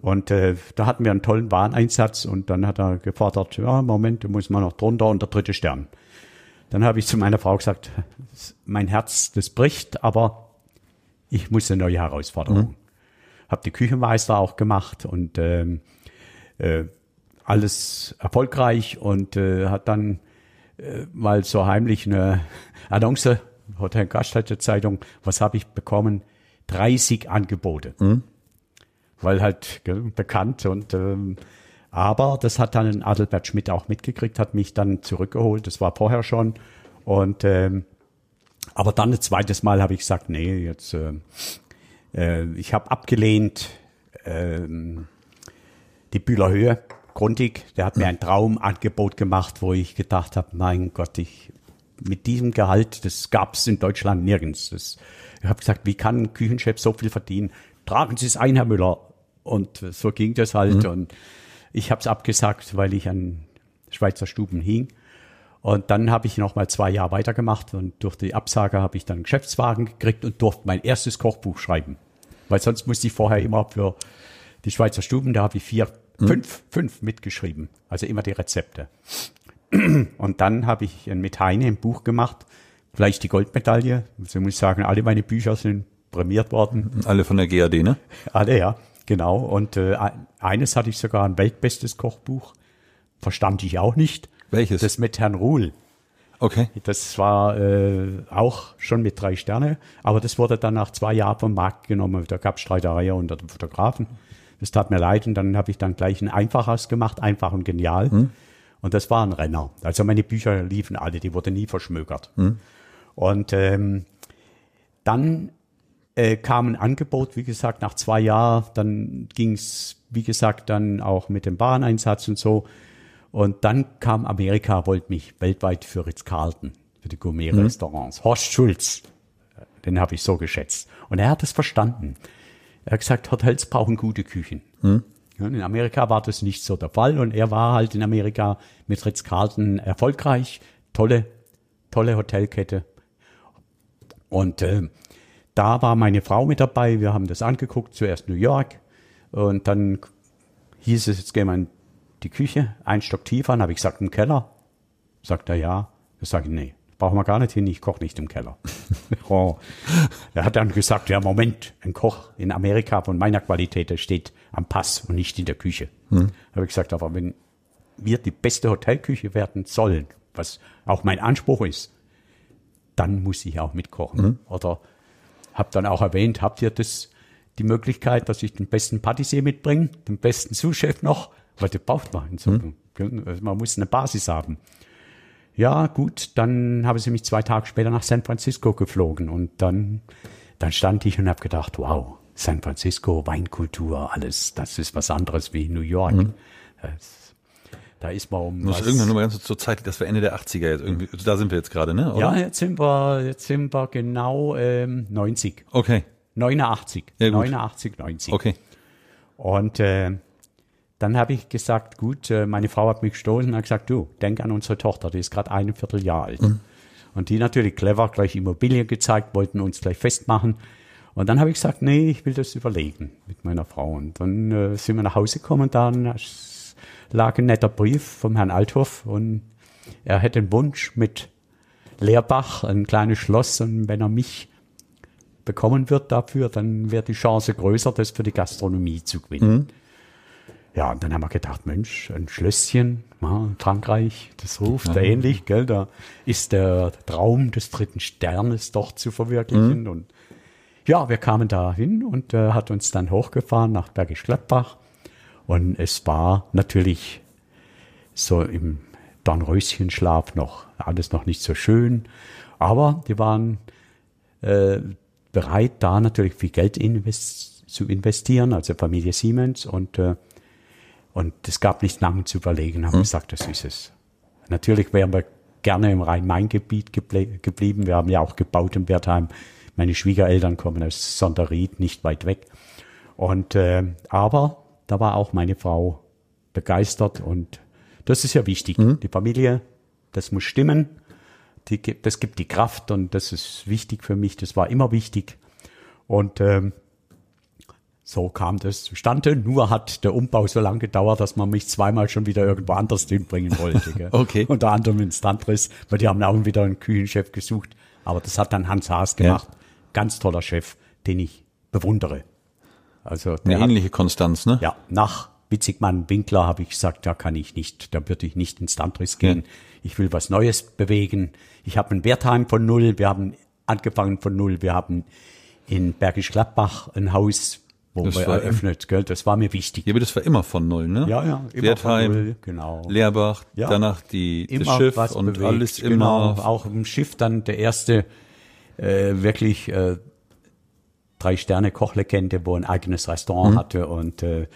Und äh, da hatten wir einen tollen Wareneinsatz und dann hat er gefordert, ja, Moment, du musst mal noch drunter und der dritte Stern. Dann habe ich zu meiner Frau gesagt, mein Herz, das bricht, aber ich muss eine neue Herausforderung. Habe die Küchenmeister auch gemacht und ähm, äh, alles erfolgreich und äh, hat dann äh, mal so heimlich eine Annonce, Hotel Gaststätte Zeitung, was habe ich bekommen? 30 Angebote. Weil halt gell, bekannt und ähm, aber das hat dann Adelbert Schmidt auch mitgekriegt, hat mich dann zurückgeholt. Das war vorher schon. Und ähm, aber dann ein zweites Mal habe ich gesagt, nee, jetzt ähm, äh, ich habe abgelehnt ähm, die Bühler Höhe, Grundig, der hat mir ein Traumangebot gemacht, wo ich gedacht habe, mein Gott, ich mit diesem Gehalt, das gab es in Deutschland nirgends. Das, ich habe gesagt, wie kann ein Küchenchef so viel verdienen? Tragen Sie es ein, Herr Müller. Und so ging das halt. Und ich habe es abgesagt, weil ich an Schweizer Stuben hing. Und dann habe ich noch mal zwei Jahre weitergemacht und durch die Absage habe ich dann einen Geschäftswagen gekriegt und durfte mein erstes Kochbuch schreiben. Weil sonst musste ich vorher immer für die Schweizer Stuben, da habe ich vier, fünf, fünf mitgeschrieben. Also immer die Rezepte. Und dann habe ich mit Heine ein Buch gemacht, gleich die Goldmedaille. Also muss ich sagen, alle meine Bücher sind prämiert worden. Alle von der GAD, ne? Alle, ja, genau. Und äh, eines hatte ich sogar ein weltbestes Kochbuch. Verstand ich auch nicht. Welches? Das mit Herrn Ruhl. Okay. Das war äh, auch schon mit drei Sterne, aber das wurde dann nach zwei Jahren vom Markt genommen. Da gab es Streiterei unter den Fotografen. Das tat mir leid und dann habe ich dann gleich ein einfaches gemacht, einfach und genial. Und das war ein Renner. Also meine Bücher liefen alle, die wurden nie verschmökert. Und ähm, dann äh, kam ein Angebot, wie gesagt, nach zwei Jahren. Dann ging es, wie gesagt, dann auch mit dem Wareneinsatz und so. Und dann kam Amerika, wollte mich weltweit für Ritz-Carlton, für die Gourmet-Restaurants. Horst Schulz, den habe ich so geschätzt. Und er hat es verstanden. Er hat gesagt, Hotels brauchen gute Küchen. Hm. In Amerika war das nicht so der Fall und er war halt in Amerika mit Ritz-Carlton erfolgreich. Tolle, tolle Hotelkette. Und äh, da war meine Frau mit dabei. Wir haben das angeguckt, zuerst New York und dann hieß es, jetzt gehen wir in die Küche, ein Stock tiefer. Dann habe ich gesagt, im Keller. Sagt er ja. Ich sage, nee, brauchen wir gar nicht hin, ich koche nicht im Keller. oh. Er hat dann gesagt, ja, Moment, ein Koch in Amerika von meiner Qualität, der steht am Pass und nicht in der Küche. Hm. Habe ich gesagt, aber wenn wir die beste Hotelküche werden sollen, was auch mein Anspruch ist, dann muss ich auch mitkochen. Hm. Oder habe dann auch erwähnt, habt ihr das die Möglichkeit, dass ich den besten Patissier mitbringe, den besten Sous-Chef noch, weil das braucht man. So, hm. Also man muss eine Basis haben. Ja, gut, dann habe sie mich zwei Tage später nach San Francisco geflogen und dann, dann stand ich und habe gedacht, wow, San Francisco, Weinkultur, alles, das ist was anderes wie New York. Mhm. Das, da ist man um. Muss irgendwann nur mal ganz zur Zeit, das war Ende der 80er jetzt irgendwie. Da sind wir jetzt gerade, ne? Oder? Ja, jetzt sind wir, jetzt sind wir genau ähm, 90. Okay. 89. Ja, 89, 90. Okay. Und äh, dann habe ich gesagt, gut, äh, meine Frau hat mich gestoßen und hat gesagt, du, denk an unsere Tochter, die ist gerade ein Vierteljahr alt. Mhm. Und die natürlich clever, gleich Immobilien gezeigt, wollten uns gleich festmachen. Und dann habe ich gesagt, nee, ich will das überlegen mit meiner Frau. Und dann äh, sind wir nach Hause gekommen und dann lag ein netter Brief vom Herrn Althoff und er hätte einen Wunsch mit Lehrbach, ein kleines Schloss und wenn er mich bekommen wird dafür, dann wäre die Chance größer, das für die Gastronomie zu gewinnen. Mhm. Ja, und dann haben wir gedacht, Mensch, ein Schlösschen, ja, Frankreich, das ruft ja. ähnlich, gell? Da ist der Traum des dritten Sternes doch zu verwirklichen. Mhm. Und ja, wir kamen da hin und äh, hat uns dann hochgefahren nach Bergisch Gladbach. Und es war natürlich so im Dornröschenschlaf noch alles noch nicht so schön. Aber die waren äh, bereit, da natürlich viel Geld invest zu investieren, also Familie Siemens. Und äh, und es gab nicht lange zu überlegen, haben hm. gesagt, das ist es. Natürlich wären wir gerne im Rhein-Main-Gebiet geble geblieben. Wir haben ja auch gebaut in Wertheim. Meine Schwiegereltern kommen aus Sonderried, nicht weit weg. Und äh, aber da war auch meine Frau begeistert und das ist ja wichtig. Mhm. Die Familie, das muss stimmen. Die, das gibt die Kraft und das ist wichtig für mich. Das war immer wichtig. Und ähm, so kam das zustande. Nur hat der Umbau so lange gedauert, dass man mich zweimal schon wieder irgendwo anders hinbringen wollte. Gell? okay. Unter anderem in Standriss, weil die haben auch wieder einen Küchenchef gesucht. Aber das hat dann Hans Haas gemacht. Ja. Ganz toller Chef, den ich bewundere. Also eine ähnliche Konstanz, ne? Ja, nach Witzigmann Winkler habe ich gesagt, da kann ich nicht, da würde ich nicht ins Standriss gehen. Ja. Ich will was Neues bewegen. Ich habe ein Wertheim von null, wir haben angefangen von null, wir haben in Bergisch Gladbach ein Haus wo das wir eröffnet, gell? Das war mir wichtig. Ja, aber das war immer von null, ne? Ja, ja. Immer Wertheim, von null, genau. Leerbach, ja. danach die, immer das Schiff und bewegt, alles immer. Genau, auch im Schiff dann der erste äh, wirklich äh, drei Sterne Kochlegende, wo ein eigenes Restaurant mhm. hatte und äh,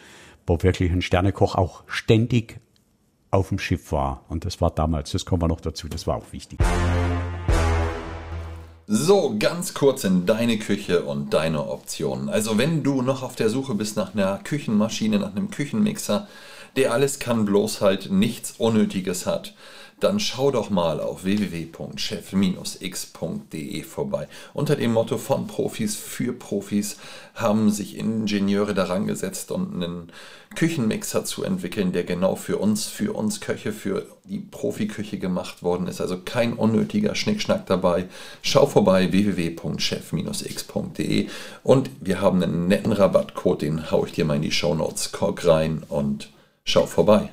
wo wirklich ein Sternekoch auch ständig auf dem Schiff war. Und das war damals, das kommen wir noch dazu, das war auch wichtig. So, ganz kurz in deine Küche und deine Optionen. Also wenn du noch auf der Suche bist nach einer Küchenmaschine, nach einem Küchenmixer, der alles kann, bloß halt nichts Unnötiges hat, dann schau doch mal auf www.chef-x.de vorbei. Unter dem Motto von Profis für Profis haben sich Ingenieure daran gesetzt und einen Küchenmixer zu entwickeln, der genau für uns, für uns Köche, für die Profiküche gemacht worden ist. Also kein unnötiger Schnickschnack dabei. Schau vorbei www.chef-x.de und wir haben einen netten Rabattcode, den haue ich dir mal in die Show Notes. Kork rein und schau vorbei.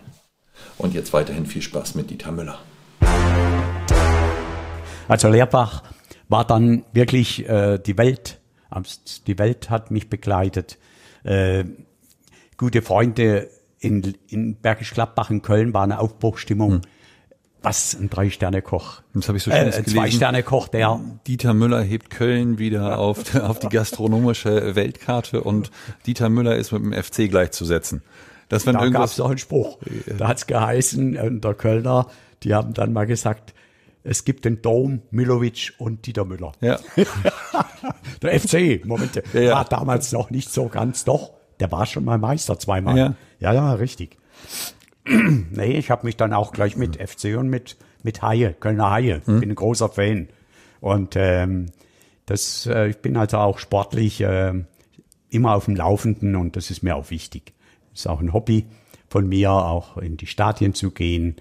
Und jetzt weiterhin viel Spaß mit Dieter Müller. Also Lehrbach war dann wirklich äh, die Welt. Die Welt hat mich begleitet. Äh, gute Freunde in, in Bergisch Gladbach in Köln war eine Aufbruchstimmung. Hm. Was ein Drei-Sterne-Koch. Das habe ich so schön äh, Zwei-Sterne-Koch, der. Dieter Müller hebt Köln wieder auf, auf die gastronomische Weltkarte und Dieter Müller ist mit dem FC gleichzusetzen. Das da gab es auch einen Spruch. Da hat's geheißen, äh, der Kölner, die haben dann mal gesagt, es gibt den Dom, Milovic und Dieter Müller. Ja. Der FC, Moment, Ja, ja. war damals noch nicht so ganz, doch, der war schon mal Meister zweimal. Ja. ja, ja richtig. nee, ich habe mich dann auch gleich mit FC und mit, mit Haie, Kölner Haie, Hm. bin ein großer Fan. Und ähm, das, äh, ich bin also auch sportlich äh, immer auf dem Laufenden und das ist mir auch wichtig. Ist auch ein Hobby von mir, auch in die Stadien zu gehen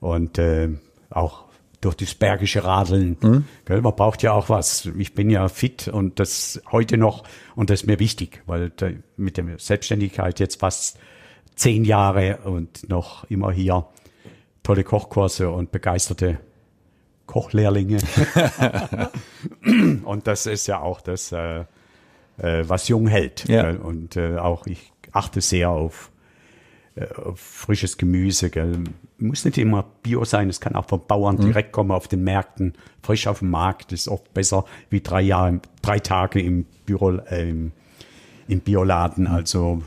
und äh, auch durch das bergische Radeln. Gell, man braucht ja auch was. Ich bin ja fit und das heute noch und das ist mir wichtig, weil da, mit der Selbstständigkeit jetzt fast zehn Jahre und noch immer hier tolle Kochkurse und begeisterte Kochlehrlinge. und das ist ja auch das, äh, äh, was jung hält. Ja. Und äh, auch ich achte sehr auf, äh, auf frisches Gemüse. Gell? Muss nicht immer Bio sein, es kann auch vom Bauern direkt kommen auf den Märkten, frisch auf dem Markt. ist oft besser wie drei Jahre, drei Tage im Büro, äh, im, im Bioladen. Also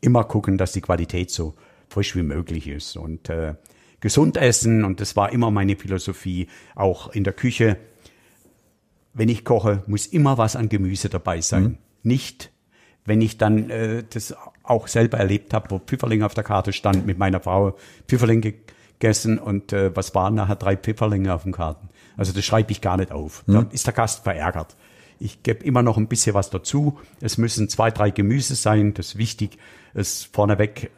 immer gucken, dass die Qualität so frisch wie möglich ist und äh, gesund essen. Und das war immer meine Philosophie, auch in der Küche. Wenn ich koche, muss immer was an Gemüse dabei sein. Nicht, wenn ich dann äh, das auch selber erlebt habe, wo Pfifferling auf der Karte stand, mit meiner Frau Pfifferling gegessen und äh, was waren nachher drei Pfifferlinge auf dem Karten. Also das schreibe ich gar nicht auf. Da ist der Gast verärgert. Ich gebe immer noch ein bisschen was dazu. Es müssen zwei, drei Gemüse sein, das ist wichtig. Es vorneweg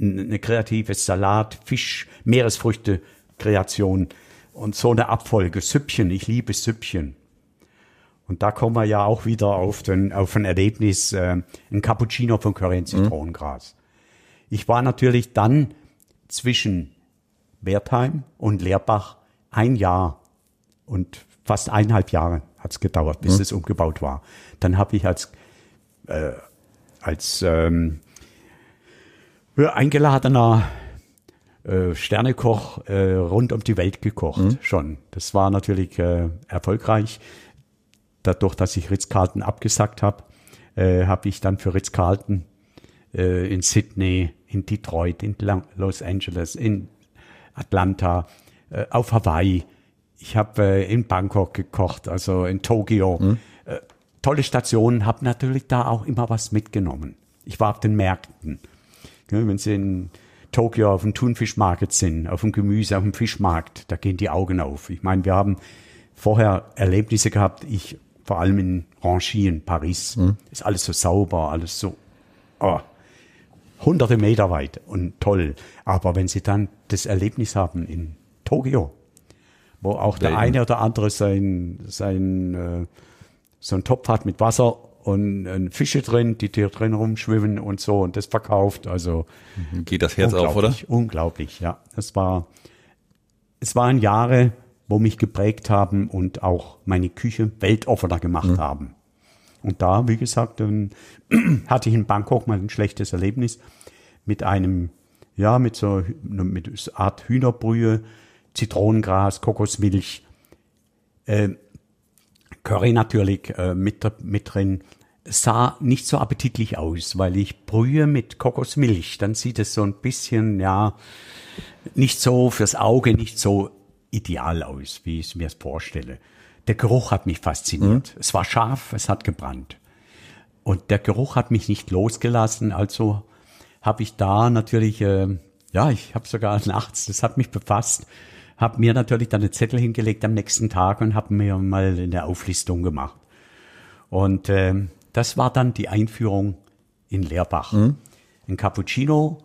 eine kreative Salat, Fisch, Meeresfrüchte, Kreation und so eine Abfolge. Süppchen, ich liebe Süppchen. Und da kommen wir ja auch wieder auf, den, auf ein Erlebnis, äh, ein Cappuccino von Curry und Zitronengras. Ich war natürlich dann zwischen Wertheim und Leerbach ein Jahr und fast eineinhalb Jahre hat es gedauert, bis es umgebaut war. Dann habe ich als, äh, als ähm, eingeladener äh, Sternekoch äh, rund um die Welt gekocht schon. Das war natürlich äh, erfolgreich. Dadurch, dass ich Ritz-Carlton abgesagt habe, äh, habe ich dann für Ritz-Carlton äh, in Sydney, in Detroit, in Los Angeles, in Atlanta, äh, auf Hawaii. Ich habe äh, in Bangkok gekocht, also in Tokio. Äh, tolle Stationen, habe natürlich da auch immer was mitgenommen. Ich war auf den Märkten. Ja, wenn Sie in Tokio auf dem Thunfischmarkt sind, auf dem Gemüse, auf dem Fischmarkt, da gehen die Augen auf. Ich meine, wir haben vorher Erlebnisse gehabt, ich vor allem in Ranchy in Paris, ist alles so sauber, alles so oh, hunderte Meter weit und toll. Aber wenn Sie dann das Erlebnis haben in Tokio, wo auch der Welten. eine oder andere sein, sein äh, so einen Topf hat mit Wasser und äh, Fische drin, die da drin rumschwimmen und so und das verkauft. Also Geht das Herz auf, oder? unglaublich, ja. Das war, es waren Jahre, wo mich geprägt haben und auch meine Küche weltoffener gemacht Mhm. haben. Und da, wie gesagt, hatte ich in Bangkok mal ein schlechtes Erlebnis mit einem, ja, mit so mit so Art Hühnerbrühe, Zitronengras, Kokosmilch, äh, Curry natürlich äh, mit, mit drin. Sah nicht so appetitlich aus, weil ich brühe mit Kokosmilch. Dann sieht es so ein bisschen, ja, nicht so fürs Auge, nicht so ideal aus, wie ich es mir vorstelle. Der Geruch hat mich fasziniert. Es war scharf, es hat gebrannt. Und der Geruch hat mich nicht losgelassen, also habe ich da natürlich, äh, ja, ich habe sogar nachts, das hat mich befasst, habe mir natürlich dann einen Zettel hingelegt am nächsten Tag und habe mir mal eine Auflistung gemacht. Und ähm, das war dann die Einführung in Leerbach. Ein Cappuccino,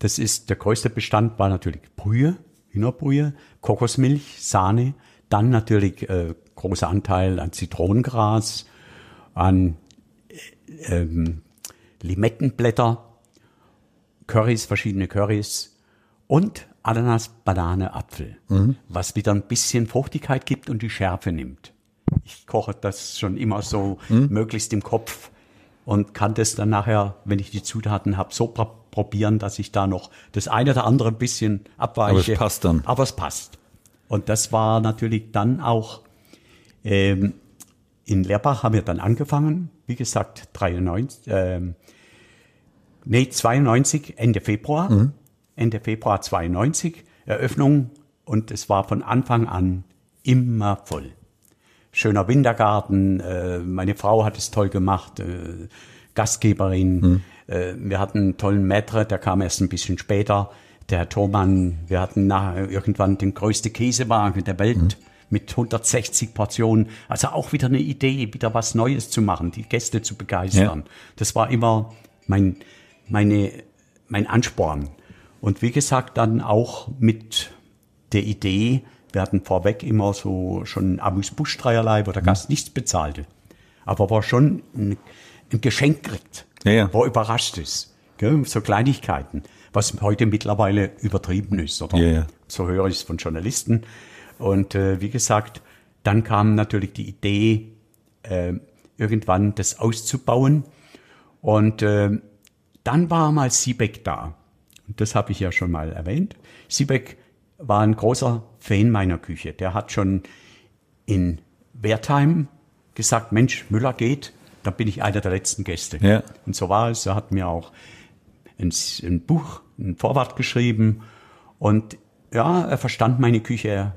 das ist der größte Bestand, war natürlich Brühe, Hühnerbrühe, Kokosmilch, Sahne, dann natürlich äh, großer Anteil an Zitronengras, an äh, ähm, Limettenblätter, Currys, verschiedene Currys und Ananas, Banane, Apfel, was wieder ein bisschen Fruchtigkeit gibt und die Schärfe nimmt. Ich koche das schon immer so möglichst im Kopf und kann das dann nachher, wenn ich die Zutaten habe, so probieren, dass ich da noch das eine oder andere ein bisschen abweiche. Aber es passt dann. Aber es passt. Und das war natürlich dann auch ähm, in Leerbach haben wir dann angefangen, wie gesagt, 93, ähm, nee, 92, Ende Februar, Ende Februar 92, Eröffnung und es war von Anfang an immer voll. Schöner Wintergarten, äh, meine Frau hat es toll gemacht, äh, Gastgeberin. Hm. Äh, wir hatten einen tollen Maitre, der kam erst ein bisschen später. Der Herr Thormann, wir hatten nachher irgendwann den größten Käsewagen der Welt Hm. mit 160 Portionen. Also auch wieder eine Idee, wieder was Neues zu machen, die Gäste zu begeistern. Das war immer mein, meine, mein Ansporn. Und wie gesagt, dann auch mit der Idee, wir hatten vorweg immer so schon Amüs Busch dreierlei, wo der Gast nichts bezahlte. Aber wo er schon ein, ein Geschenk kriegt, Ja, ja. wo er überrascht ist. Gell? So Kleinigkeiten, was heute mittlerweile übertrieben ist. Oder Ja, ja. so höre ich es von Journalisten. Und äh, wie gesagt, dann kam natürlich die Idee, äh, irgendwann das auszubauen. Und äh, dann war mal Siebeck da. Und das habe ich ja schon mal erwähnt. Siebeck war ein großer Fan meiner Küche. Der hat schon in Wertheim gesagt, Mensch, Müller geht, dann bin ich einer der letzten Gäste. Ja. Und so war es. Er hat mir auch ein, ein Buch, ein Vorwort geschrieben. Und ja, er verstand meine Küche, er,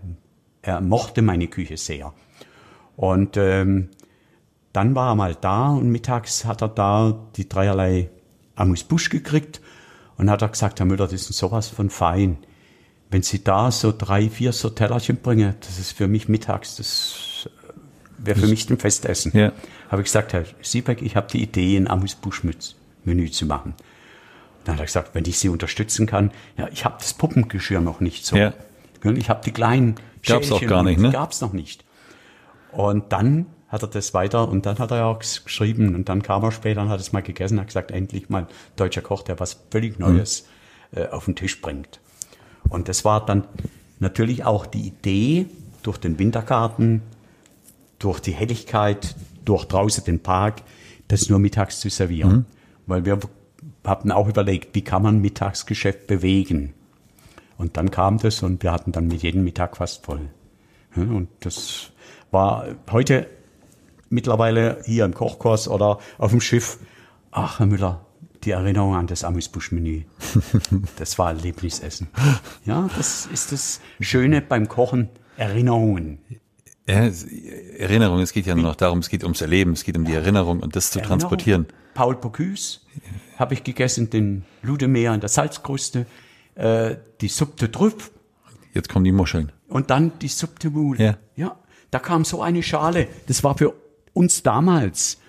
er mochte meine Küche sehr. Und ähm, dann war er mal da und mittags hat er da die dreierlei Amüs Busch gekriegt und hat er gesagt, Herr Müller, das ist sowas von fein. Wenn Sie da so drei, vier so Tellerchen bringen, das ist für mich mittags, das wäre für mich ein Festessen. Ja. Habe ich gesagt, Herr Siebeck, ich habe die Idee, ein Amüs Busch Menü zu machen. Dann hat er gesagt, wenn ich Sie unterstützen kann, ja, ich habe das Puppengeschirr noch nicht so. Ja. Ich habe die kleinen Gab's auch Schälchen gar nicht, ne? Gab's noch nicht. Und dann hat er das weiter und dann hat er auch geschrieben und dann kam er später und hat es mal gegessen, hat gesagt, endlich mal deutscher Koch, der was völlig Neues äh, auf den Tisch bringt. Und das war dann natürlich auch die Idee durch den Wintergarten, durch die Helligkeit, durch draußen den Park, das nur mittags zu servieren. Weil wir hatten auch überlegt, wie kann man Mittagsgeschäft bewegen. Und dann kam das und wir hatten dann mit jedem Mittag fast voll. Und das war heute mittlerweile hier im Kochkurs oder auf dem Schiff. Ach, Herr Müller, die Erinnerung an das Amüsbusch-Menü. Das war ein Lieblingsessen. Ja, das ist das Schöne beim Kochen. Erinnerungen. Ja, Erinnerung, es geht ja nur noch darum, es geht ums Erleben, es geht um die Erinnerung und das zu Erinnerung. transportieren. Paul Bocuse habe ich gegessen, den Ludemeer in der Salzkruste, äh, die Suppe de Trüff Jetzt kommen die Muscheln. und dann die Suppe de Moule. Ja. ja, da kam so eine Schale. Das war für uns damals.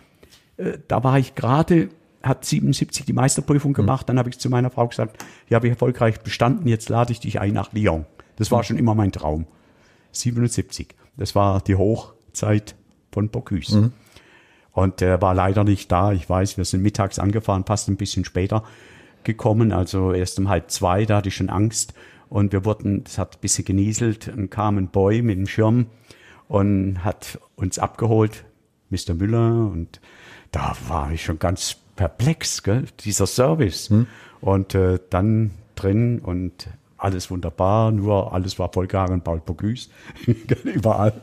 Äh, da war ich gerade, hat 77 die Meisterprüfung gemacht. Dann habe ich zu meiner Frau gesagt, die habe ich erfolgreich bestanden. Jetzt lade ich dich ein nach Lyon. Das war schon immer mein Traum. 77. Das war die Hochzeit von Bocuse. Und er war leider nicht da. Ich weiß, wir sind mittags angefahren, passt ein bisschen später gekommen, also erst um halb zwei, da hatte ich schon Angst. Und wir wurden, es hat ein bisschen genieselt, und kam ein Boy mit dem Schirm und hat uns abgeholt, Mr. Müller. Und da war ich schon ganz perplex, gell? dieser Service. Und äh, dann drin und alles wunderbar, nur alles war vollgehangen, Paul Bocuse, überall.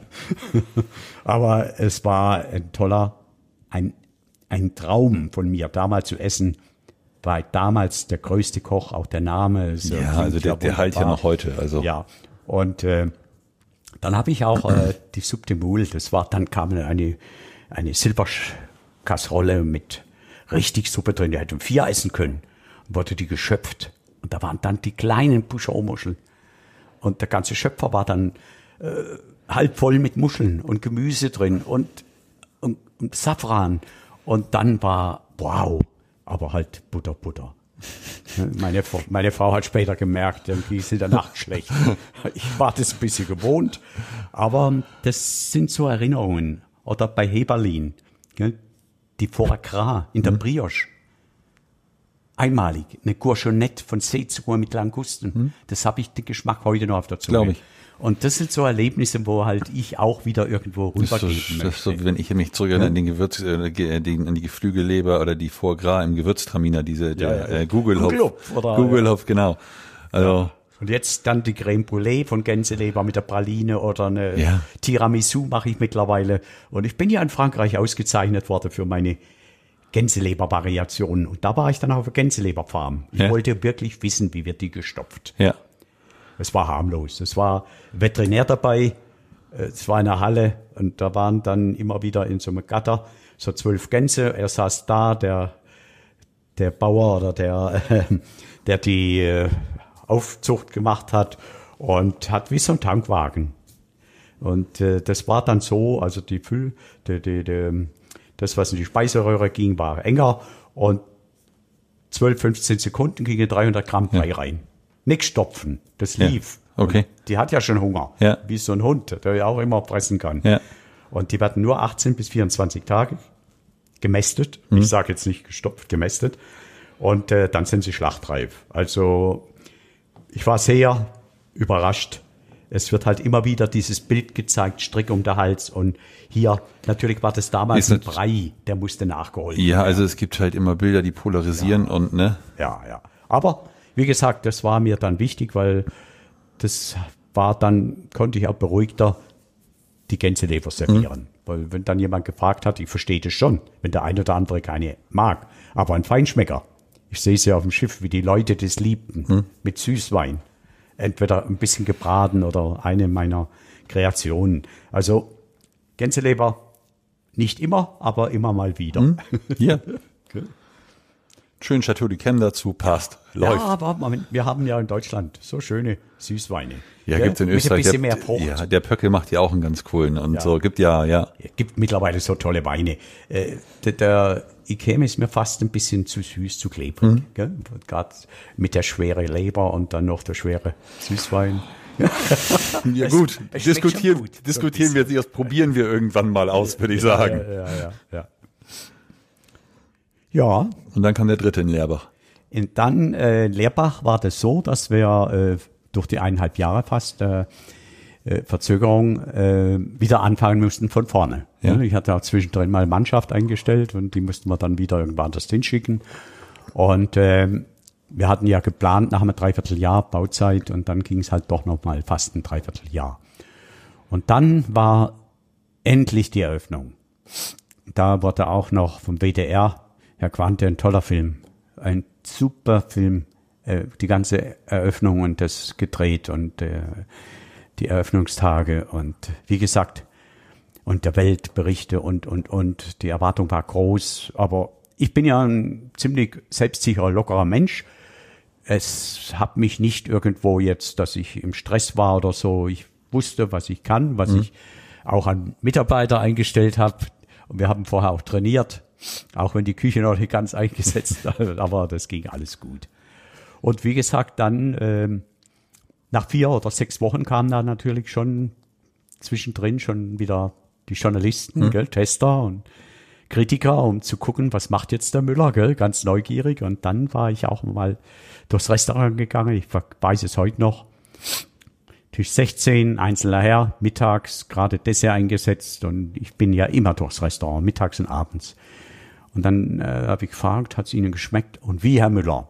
Aber es war ein toller, ein, ein Traum von mir, damals zu essen, war damals der größte Koch, auch der Name. ist, äh, Ja, also der, der halt ja noch heute. Also Ja, und äh, dann habe ich auch äh, die Moule, das war, dann kam eine, eine Silberkasserolle mit richtig Suppe drin, die hätte vier essen können, wurde die geschöpft. Und da waren dann die kleinen Bouchon-Muscheln. Und der ganze Schöpfer war dann äh, halb voll mit Muscheln und Gemüse drin und, und, und Safran. Und dann war, wow, aber halt Butter, Butter. Meine, Frau- meine Frau hat später gemerkt, irgendwie ist in der Nacht schlecht. Ich war das ein bisschen gewohnt, aber das sind so Erinnerungen. Oder bei Heberlin, gell, die Foie Gras in der Brioche. Einmalig, eine Courgette von Seezucker mit Langusten. Das habe ich den Geschmack heute noch auf der Zunge. Glaub ich. Und das sind so Erlebnisse, wo halt ich auch wieder irgendwo Das so, rübergeben das ist so, möchte. wenn ich mich zurückerinnere an den Gewürz, äh, den, an die Geflügelleber oder die Foie Gras im Gewürztraminer, diese der, ja. äh. Gugelhopf, oder- Gugelhopf, genau. Also Und jetzt dann die Creme Brûlée von Gänseleber mit der Praline oder eine Ja. Tiramisu mache ich mittlerweile. Und ich bin ja in Frankreich ausgezeichnet worden für meine Gänseleber-Variationen. Und da war ich dann auf der Gänseleberfarm. Ich Ja. wollte wirklich wissen, wie wird die gestopft. ja. Es war harmlos. Es war Veterinär dabei. äh, Es war eine Halle und da waren dann immer wieder in so einem Gatter so zwölf Gänse. Er saß da, der, der Bauer oder der, der die äh, Aufzucht gemacht hat und hat wie so ein Tankwagen. Und äh, das war dann so, also die Füll, die, die, die, das, was in die Speiseröhre ging, war enger und 12, 15 Sekunden gingen 300 Gramm Brei rein. Nichts stopfen, das Ja. lief. Okay. Und die hat ja schon Hunger, Ja. wie so ein Hund, der ja auch immer fressen kann. Ja. Und die werden nur 18 bis 24 Tage gemästet. Mhm. Ich sage jetzt nicht gestopft, gemästet. Und äh, dann sind sie schlachtreif. Also ich war sehr überrascht. Es wird halt immer wieder dieses Bild gezeigt, Strick um den Hals. Und hier, natürlich war das damals ein Brei, der musste nachgeholt Ja, also es gibt halt immer Bilder, die polarisieren und ne. ja, ja. Aber wie gesagt, das war mir dann wichtig, weil das war dann, konnte ich auch beruhigter die Gänseleber servieren. Weil wenn dann jemand gefragt hat, ich verstehe das schon, wenn der eine oder andere keine mag, aber ein Feinschmecker. Ich sehe es ja auf dem Schiff, wie die Leute das liebten, mit Süßwein. Entweder ein bisschen gebraten oder eine meiner Kreationen. Also Gänseleber nicht immer, aber immer mal wieder. Hier. Schön Chateau de Cam dazu, passt, läuft. Ja, aber Moment, wir haben ja in Deutschland so schöne Süßweine. Ja, Gell? gibt's in Mit Österreich. ein bisschen der, mehr Frucht. Ja, der Pöckel macht ja auch einen ganz coolen und so gibt ja, ja. Es gibt mittlerweile so tolle Weine. Äh, der, der Ikem ist mir fast ein bisschen zu süß, zu klebrig. Mhm. Gerade mit der schwere Leber und dann noch der schwere Süßwein. Ja Es- gut, es diskutieren, gut, so diskutieren wir jetzt, probieren wir irgendwann mal aus, würde ich sagen. Ja, ja, ja. Ja, Und dann kam der dritte in Leerbach. Und dann äh, Leerbach war das so, dass wir äh, durch die eineinhalb Jahre fast äh, äh, Verzögerung äh, wieder anfangen mussten von vorne. Ja. Ich hatte auch zwischendrin mal Mannschaft eingestellt und die mussten wir dann wieder irgendwann anders hinschicken. Und ähm, wir hatten ja geplant nach einem Dreivierteljahr Bauzeit und dann ging es halt doch noch mal fast ein Dreivierteljahr. Und dann war endlich die Eröffnung. Da wurde auch noch vom WDR, Herr Quante, ein toller Film, ein super Film, äh, die ganze Eröffnung und das gedreht und äh, die Eröffnungstage und wie gesagt, und der Weltberichte und, und, und die Erwartung war groß, aber ich bin ja ein ziemlich selbstsicherer, lockerer Mensch. Es hat mich nicht irgendwo jetzt, dass ich im Stress war oder so. Ich wusste, was ich kann, was ich auch an Mitarbeiter eingestellt habe. Und wir haben vorher auch trainiert, auch wenn die Küche noch nicht ganz eingesetzt war, aber das ging alles gut. Und wie gesagt, dann ähm, nach vier oder sechs Wochen kamen da natürlich schon zwischendrin schon wieder die Journalisten, gell, Tester und Kritiker, um zu gucken, was macht jetzt der Müller, gell, ganz neugierig. Und dann war ich auch mal durchs Restaurant gegangen. Ich weiß es heute noch. Tisch 16, einzelner Herr, mittags gerade Dessert eingesetzt und ich bin ja immer durchs Restaurant, mittags und abends. Und dann äh, habe ich gefragt, hat es Ihnen geschmeckt? Und wie, Herr Müller?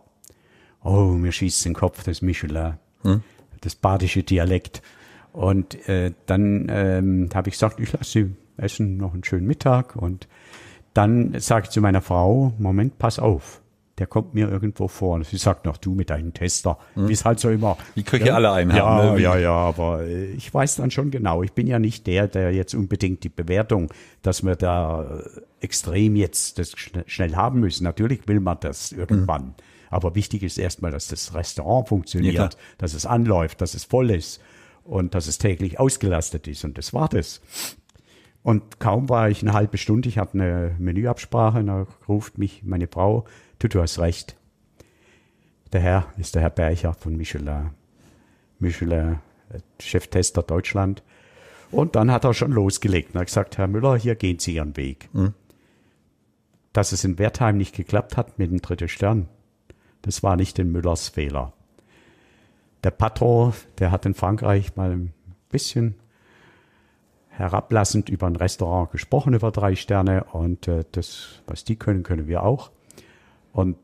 Oh, mir schießt den Kopf das Michelin, das badische Dialekt. Und äh, dann ähm, habe ich gesagt, ich lasse Sie essen noch einen schönen Mittag. Und dann sage ich zu meiner Frau, Moment, pass auf, der kommt mir irgendwo vor. Und sie sagt noch, du mit deinem Tester, wie es halt so immer. Die Küche alle einhaben, Ja, ne? Ja, ja, aber äh, ich weiß dann schon genau. Ich bin ja nicht der, der jetzt unbedingt die Bewertung, dass wir da äh, extrem jetzt das schn schnell haben müssen. Natürlich will man das irgendwann. Aber wichtig ist erstmal, dass das Restaurant funktioniert, Ja, dass es anläuft, dass es voll ist und dass es täglich ausgelastet ist. Und das war das. Und kaum war ich eine halbe Stunde, ich habe eine Menüabsprache, da ruft mich meine Frau, du, du hast recht. Der Herr ist der Herr Bercher von Michelin. Michelin, äh, Cheftester Deutschland. Und dann hat er schon losgelegt und hat gesagt, Herr Müller, hier gehen Sie Ihren Weg. Dass es in Wertheim nicht geklappt hat mit dem dritten Stern, das war nicht den Müllers Fehler. Der Patron, der hat in Frankreich mal ein bisschen herablassend über ein Restaurant gesprochen, über drei Sterne. Und äh, das, was die können, können wir auch. Und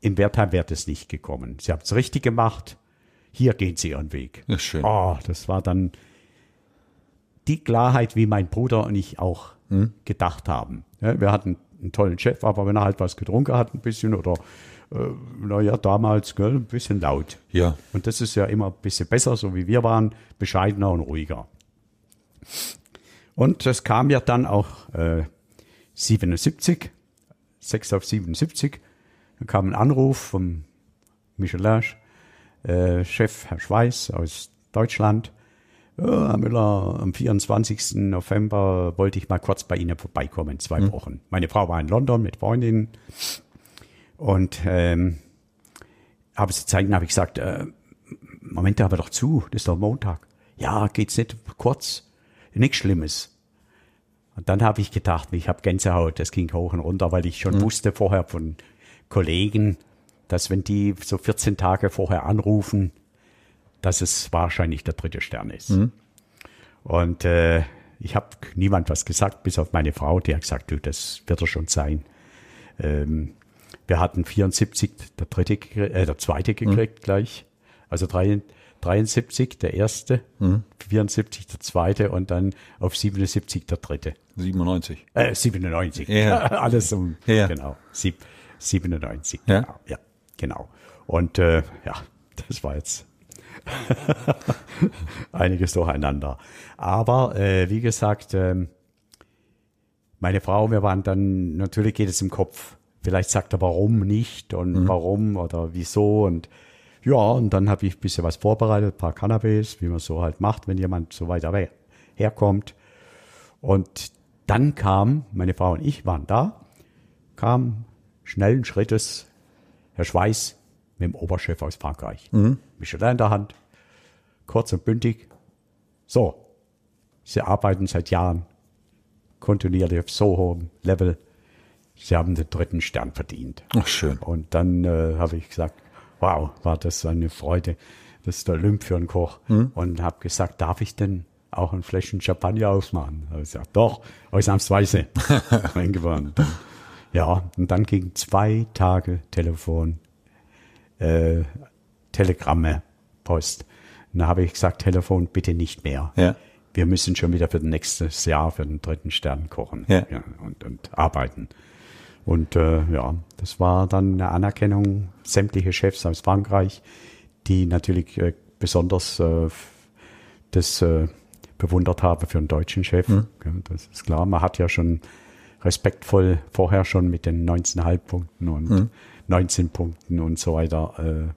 in Wertheim wäre das nicht gekommen. Sie haben es richtig gemacht. Hier gehen Sie Ihren Weg. Ja, schön. Oh, das war dann die Klarheit, wie mein Bruder und ich auch gedacht haben. Ja, wir hatten einen tollen Chef, aber wenn er halt was getrunken hat, ein bisschen oder äh, naja, damals gell, ein bisschen laut. Ja. Und das ist ja immer ein bisschen besser, so wie wir waren, bescheidener und ruhiger. Und das kam ja dann auch äh, 77, 6 auf 77. Da kam ein Anruf vom Michelin, äh, Chef Herr Schweiß aus Deutschland. Ja, Herr Müller, am 24. November wollte ich mal kurz bei Ihnen vorbeikommen, zwei Wochen. Meine Frau war in London mit Freundinnen und ähm, habe sie zeigen, habe ich gesagt, äh, Moment, aber doch zu, das ist doch Montag. Ja, geht's nicht kurz, nichts Schlimmes. Und dann habe ich gedacht, ich habe Gänsehaut, das ging hoch und runter, weil ich schon wusste vorher von Kollegen, dass wenn die so 14 Tage vorher anrufen, dass es wahrscheinlich der dritte Stern ist. Und äh, ich habe niemand was gesagt, bis auf meine Frau, die hat gesagt, du, das wird er schon sein. Ähm, wir hatten 74 der dritte, äh, der zweite gekriegt gleich, also drei- 73 der erste, 74 der zweite und dann auf 77 der dritte. 97. Äh, 97. Ja. Alles um, Ja. genau. Sieb, 97. Ja. Genau. Ja, genau. Und äh, ja, das war jetzt einiges durcheinander. Aber äh, wie gesagt, ähm, meine Frau, wir waren dann, natürlich geht es im Kopf. Vielleicht sagt er, warum nicht und warum oder wieso und ja, und dann habe ich ein bisschen was vorbereitet, ein paar Cannabis, wie man so halt macht, wenn jemand so weiter we- herkommt. Und dann kam, meine Frau und ich waren da, kam schnellen Schrittes Herr Schweiß mit dem Oberchef aus Frankreich. Michelin in der Hand, kurz und bündig. So, Sie arbeiten seit Jahren kontinuierlich auf so hohem Level. Sie haben den dritten Stern verdient. Ach, schön. Und dann äh, habe ich gesagt, wow, war das eine Freude. Das ist der Olymp für einen Koch. Und habe gesagt, darf ich denn auch ein Fläschchen Champagner aufmachen? Habe ich gesagt, doch, ausnahmsweise. Eingefahren. Dann, ja, und dann ging zwei Tage Telefon, äh, Telegramme, Post. Und da habe ich gesagt, Telefon bitte nicht mehr. Ja. Wir müssen schon wieder für das nächste Jahr, für den dritten Stern kochen Ja. und, und arbeiten. Und äh, ja, das war dann eine Anerkennung sämtliche Chefs aus Frankreich, die natürlich äh, besonders äh, das äh, bewundert haben für einen deutschen Chef. Ja, das ist klar. Man hat ja schon respektvoll vorher schon mit den 19,5 Punkten und 19 Punkten und so weiter äh,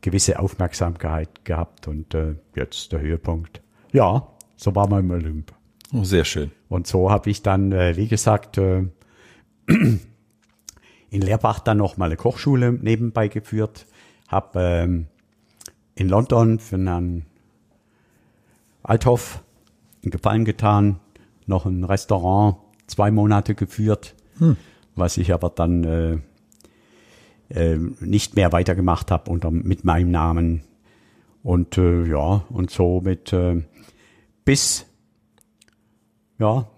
gewisse Aufmerksamkeit gehabt und äh, jetzt der Höhepunkt. Ja, so war man im Olymp. Oh, sehr schön. Und so habe ich dann, äh, wie gesagt, äh, in Leerbach dann noch mal eine Kochschule nebenbei geführt, habe ähm, in London für einen Althoff einen Gefallen getan, noch ein Restaurant zwei Monate geführt, was ich aber dann äh, äh, nicht mehr weitergemacht habe unter mit meinem Namen. Und äh, ja und so mit äh, bis ja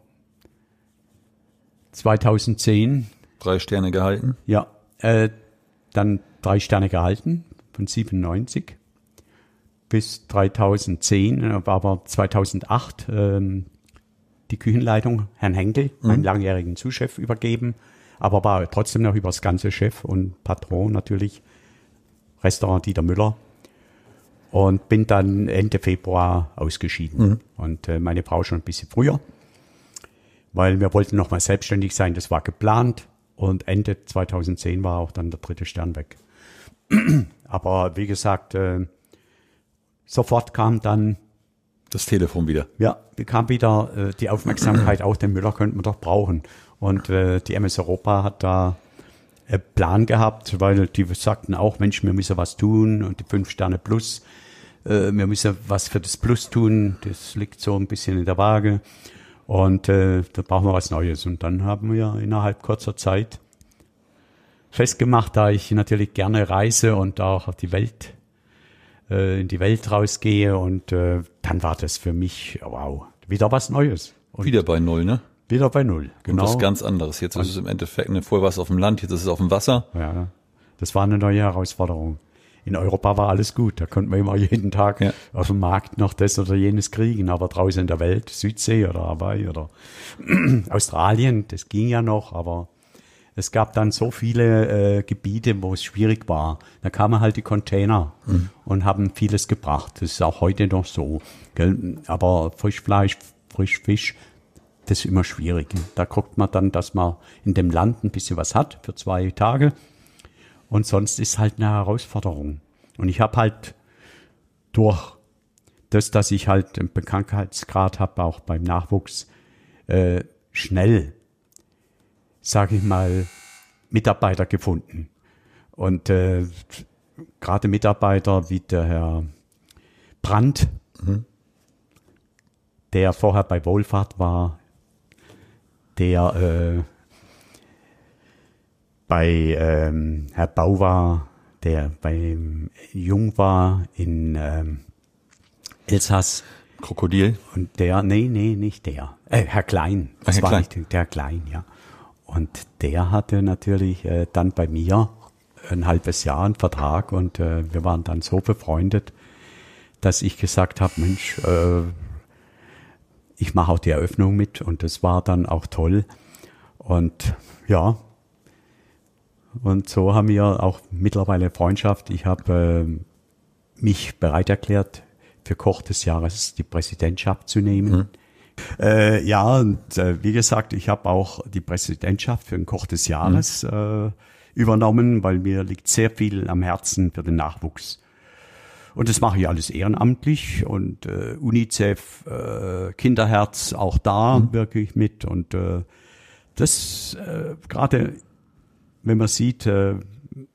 2010 Drei Sterne gehalten. ja, äh, dann drei Sterne gehalten von 97 bis 2010, äh, aber 2008 ähm, die Küchenleitung Herrn Henkel, meinem langjährigen Zuschef, übergeben, aber war trotzdem noch über das ganze Chef und Patron natürlich, Restaurant Dieter Müller. Und bin dann Ende Februar ausgeschieden. Und äh, meine Frau schon ein bisschen früher weil wir wollten nochmal selbstständig sein, das war geplant und Ende 2010 war auch dann der dritte Stern weg. Aber wie gesagt, äh, sofort kam dann, Das Telefon wieder. ja, kam wieder äh, die Aufmerksamkeit, auch den Müller könnten wir doch brauchen. Und äh, die MS Europa hat da einen Plan gehabt, weil die sagten auch, Mensch, wir müssen was tun und die fünf Sterne plus, äh, wir müssen was für das Plus tun, das liegt so ein bisschen in der Waage. Und äh, da brauchen wir was Neues. Und dann haben wir innerhalb kurzer Zeit festgemacht, da ich natürlich gerne reise und auch die Welt, äh, in die Welt rausgehe. Und äh, dann war das für mich, wow, wieder was Neues. Und Wieder bei Null, ne? wieder bei Null. Und Genau. was ganz anderes. Jetzt ist es im Endeffekt, ne, vorher war es auf dem Land, jetzt ist es auf dem Wasser. Ja, das war eine neue Herausforderung. In Europa war alles gut. Da konnten wir immer jeden Tag Ja. auf dem Markt noch das oder jenes kriegen. Aber draußen in der Welt, Südsee oder Hawaii oder Australien, das ging ja noch. Aber es gab dann so viele äh, Gebiete, wo es schwierig war. Da kamen halt die Container mhm. und haben vieles gebracht. Das ist auch heute noch so. Gell? Aber Frischfleisch, Frischfisch, das ist immer schwierig. Da guckt man dann, dass man in dem Land ein bisschen was hat für zwei Tage. Und sonst ist halt eine Herausforderung. Und ich habe halt durch das, dass ich halt einen Bekanntheitsgrad habe, auch beim Nachwuchs, äh, schnell sage ich mal, Mitarbeiter gefunden. Und äh, gerade Mitarbeiter wie der Herr Brandt, mhm. der vorher bei Wohlfahrt war, der äh, bei ähm, Herr Bau war, der bei Jung war in ähm, Elsass. Krokodil? Und der, nee, nee, nicht der. Äh, Herr Klein. Das Herr war Klein. nicht der Klein, ja. Und der hatte natürlich äh, dann bei mir ein halbes Jahr einen Vertrag und äh, wir waren dann so befreundet, dass ich gesagt habe, Mensch, äh, ich mache auch die Eröffnung mit und das war dann auch toll. Und ja, und so haben wir auch mittlerweile Freundschaft. Ich habe äh, mich bereit erklärt, für Koch des Jahres die Präsidentschaft zu nehmen. Mhm. Äh, ja, und äh, wie gesagt, ich habe auch die Präsidentschaft für den Koch des Jahres mhm. äh, übernommen, weil mir liegt sehr viel am Herzen für den Nachwuchs. Und das mache ich alles ehrenamtlich und äh, UNICEF, äh, Kinderherz, auch da mhm. wirke ich mit. Und äh, das äh, gerade, wenn man sieht, äh,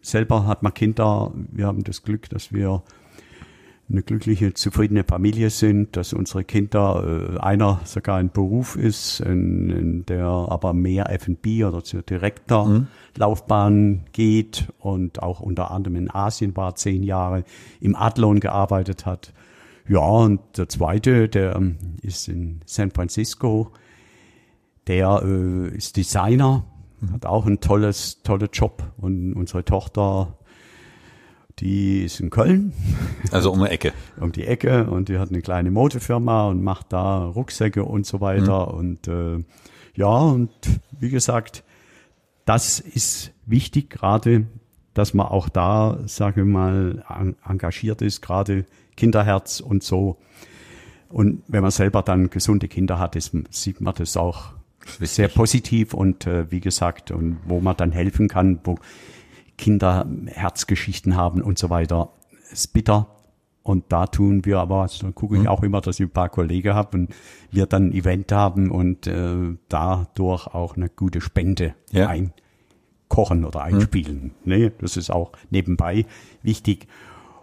selber hat man Kinder, wir haben das Glück, dass wir eine glückliche, zufriedene Familie sind, dass unsere Kinder, äh, einer sogar ein Beruf ist, in, in der aber mehr F&B oder zur direkter mhm. Laufbahn geht und auch unter anderem in Asien war, zehn Jahre im Adlon gearbeitet hat. Ja, und der zweite, der ähm, ist in San Francisco, der äh, ist Designer, mhm. hat auch ein tolles, toller Job und unsere Tochter die ist in Köln. Also um die Ecke. um die Ecke und die hat eine kleine Modefirma und macht da Rucksäcke und so weiter. Mhm. Und äh, ja, und wie gesagt, das ist wichtig, gerade, dass man auch da, sage ich mal, engagiert ist, gerade Kinderherz und so. Und wenn man selber dann gesunde Kinder hat, ist, sieht man das auch sehr positiv und äh, wie gesagt, und wo man dann helfen kann, wo Kinder Herzgeschichten haben und so weiter. Ist bitter. Und da tun wir aber, also dann gucke ich mhm. auch immer, dass ich ein paar Kollegen habe und wir dann ein Event haben und äh, dadurch auch eine gute Spende ja. einkochen oder mhm. einspielen. Mhm. Ne, das ist auch nebenbei wichtig.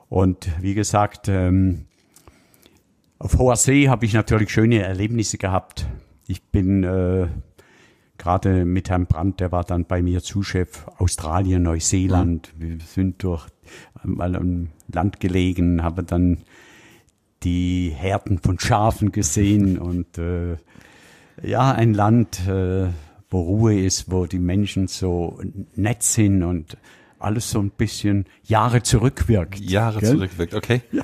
Und wie gesagt, ähm, auf hoher See habe ich natürlich schöne Erlebnisse gehabt. Ich bin äh, gerade mit Herrn Brandt, der war dann bei mir Zuschef Australien, Neuseeland. Mhm. Wir sind durch mal am Land gelegen, haben dann die Herden von Schafen gesehen und äh, ja, ein Land, äh, wo Ruhe ist, wo die Menschen so nett sind und alles so ein bisschen Jahre zurückwirkt. Jahre gell? zurückwirkt, okay. Ja.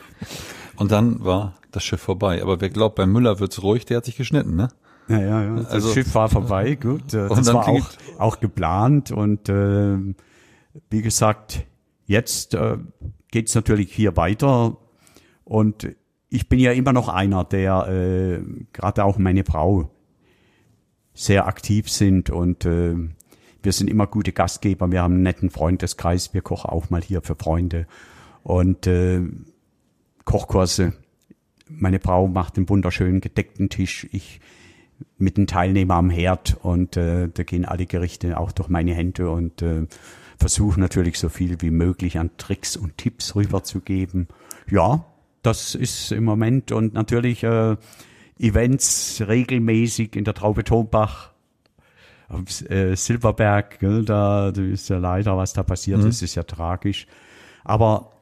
Und dann war das Schiff vorbei. Aber wer glaubt, bei Müller wird's ruhig, der hat sich geschnitten, ne? Ja, ja, ja. Das also, Schiff war vorbei, gut. Das war auch, auch geplant und äh, wie gesagt, jetzt äh, geht natürlich hier weiter und ich bin ja immer noch einer, der äh, gerade auch meine Frau sehr aktiv sind und äh, wir sind immer gute Gastgeber. Wir haben einen netten Freundeskreis. Wir kochen auch mal hier für Freunde und äh, Kochkurse. Meine Frau macht einen wunderschönen gedeckten Tisch. Ich mit den Teilnehmern am Herd und äh, da gehen alle Gerichte auch durch meine Hände und äh, versuche natürlich so viel wie möglich an Tricks und Tipps rüberzugeben. Ja, das ist im Moment und natürlich äh, Events regelmäßig in der Traube Tombach äh, Silberberg, gell, da, da ist ja leider, was da passiert mhm. ist, ist ja tragisch. Aber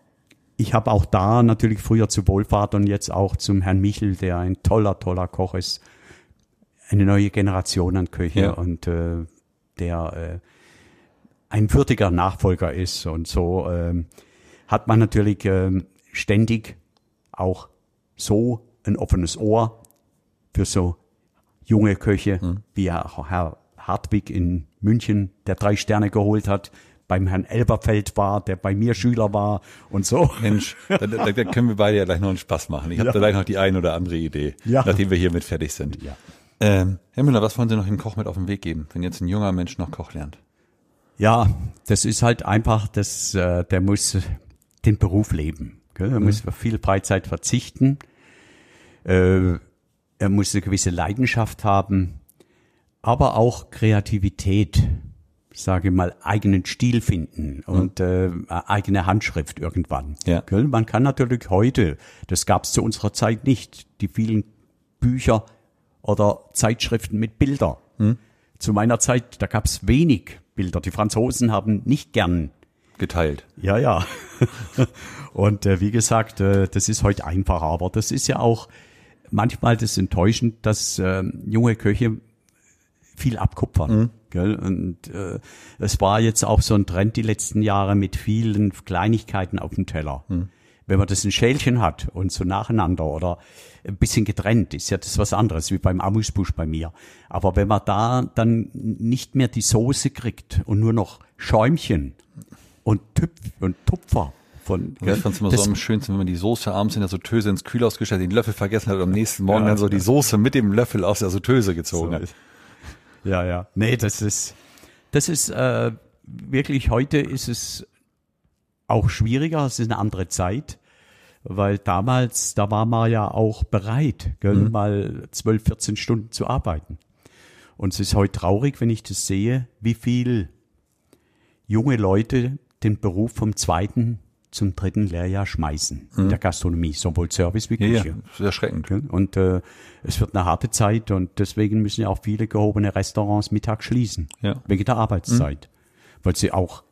ich habe auch da natürlich früher zu Wohlfahrt und jetzt auch zum Herrn Michel, der ein toller, toller Koch ist, eine neue Generation an Köche ja. und äh, der äh, ein würdiger Nachfolger ist. Und so äh, hat man natürlich äh, ständig auch so ein offenes Ohr für so junge Köche, mhm. wie auch Herr, Hartwig in München, der drei Sterne geholt hat, beim Herrn Elberfeld war, der bei mir Schüler war und so. Mensch, da, da, da können wir beide ja gleich noch einen Spaß machen. Ich habe Ja. da gleich noch die eine oder andere Idee, Ja. nachdem wir hiermit fertig sind. Ja. Ähm, Herr Müller, was wollen Sie noch dem Koch mit auf den Weg geben, wenn jetzt ein junger Mensch noch Koch lernt? Ja, das ist halt einfach, das, äh, der muss den Beruf leben. Gell? Er muss auf viel Freizeit verzichten. Äh, er muss eine gewisse Leidenschaft haben, aber auch Kreativität, sage mal, eigenen Stil finden und äh, eigene Handschrift irgendwann. Ja. Gell? Man kann natürlich heute, das gab es zu unserer Zeit nicht, die vielen Bücher oder Zeitschriften mit Bilder. Zu meiner Zeit, da gab es wenig Bilder. Die Franzosen haben nicht gern Geteilt. ja, ja. Und äh, wie gesagt, äh, das ist heute einfacher, aber das ist ja auch manchmal das enttäuschend, dass äh, junge Köche viel abkupfern. Gell? Und äh, es war jetzt auch so ein Trend die letzten Jahre mit vielen Kleinigkeiten auf dem Teller. Wenn man das in Schälchen hat und so nacheinander oder ein bisschen getrennt, ist ja das was anderes, wie beim Amüsbusch bei mir. Aber wenn man da dann nicht mehr die Soße kriegt und nur noch Schäumchen und Tüpf und Tupfer von, Und ich fand es immer das- so am schönsten, wenn man die Soße abends in der Sauteuse ins Kühlhaus gestellt, den Löffel vergessen hat und am nächsten Morgen Ja, dann so die ja. Soße mit dem Löffel aus der Sauteuse gezogen So hat. ist- Ja, ja. Nee, das ist, das ist äh, wirklich, heute ist es auch schwieriger, es ist eine andere Zeit, weil damals, da war man ja auch bereit, gell, mal 12, 14 Stunden zu arbeiten. Und es ist heute traurig, wenn ich das sehe, wie viel junge Leute den Beruf vom zweiten zum dritten Lehrjahr schmeißen in der Gastronomie, sowohl Service wie Ja, Küche. ja, das ist erschreckend. Und äh, es wird eine harte Zeit und deswegen müssen ja auch viele gehobene Restaurants mittags schließen, Ja. wegen der Arbeitszeit, weil sie auch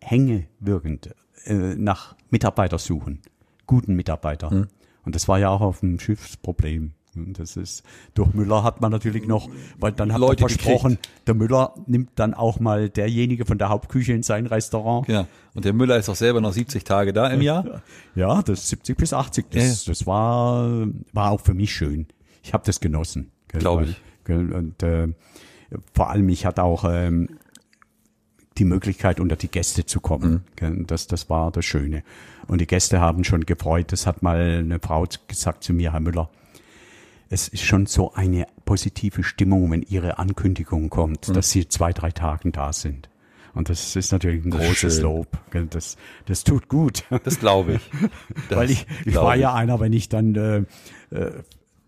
hängewirkend äh, nach Mitarbeiter suchen, guten Mitarbeiter. Und das war ja auch auf dem Schiff das Problem. Und das ist, durch Müller hat man natürlich noch, weil dann hat Leute man versprochen, der Müller nimmt dann auch mal derjenige von der Hauptküche in sein Restaurant. Ja. Und der Müller ist auch selber noch 70 Tage da im Jahr. Ja, das 70 bis 80, das, das war, war auch für mich schön. Ich habe das genossen. gell, Glaub weil- ich. Gell, und äh, vor allem, ich hatte auch ähm, die Möglichkeit, unter die Gäste zu kommen. Mhm. Das, das war das Schöne. Und die Gäste haben schon gefreut. Das hat mal eine Frau gesagt zu mir, Herr Müller. Es ist schon so eine positive Stimmung, wenn Ihre Ankündigung Mhm. kommt, dass Sie zwei, drei Tagen da sind. Und das ist natürlich ein Das großes. Lob. Das, das tut gut. Das glaube ich. Das Weil ich, ich war ja einer, wenn ich dann äh, äh,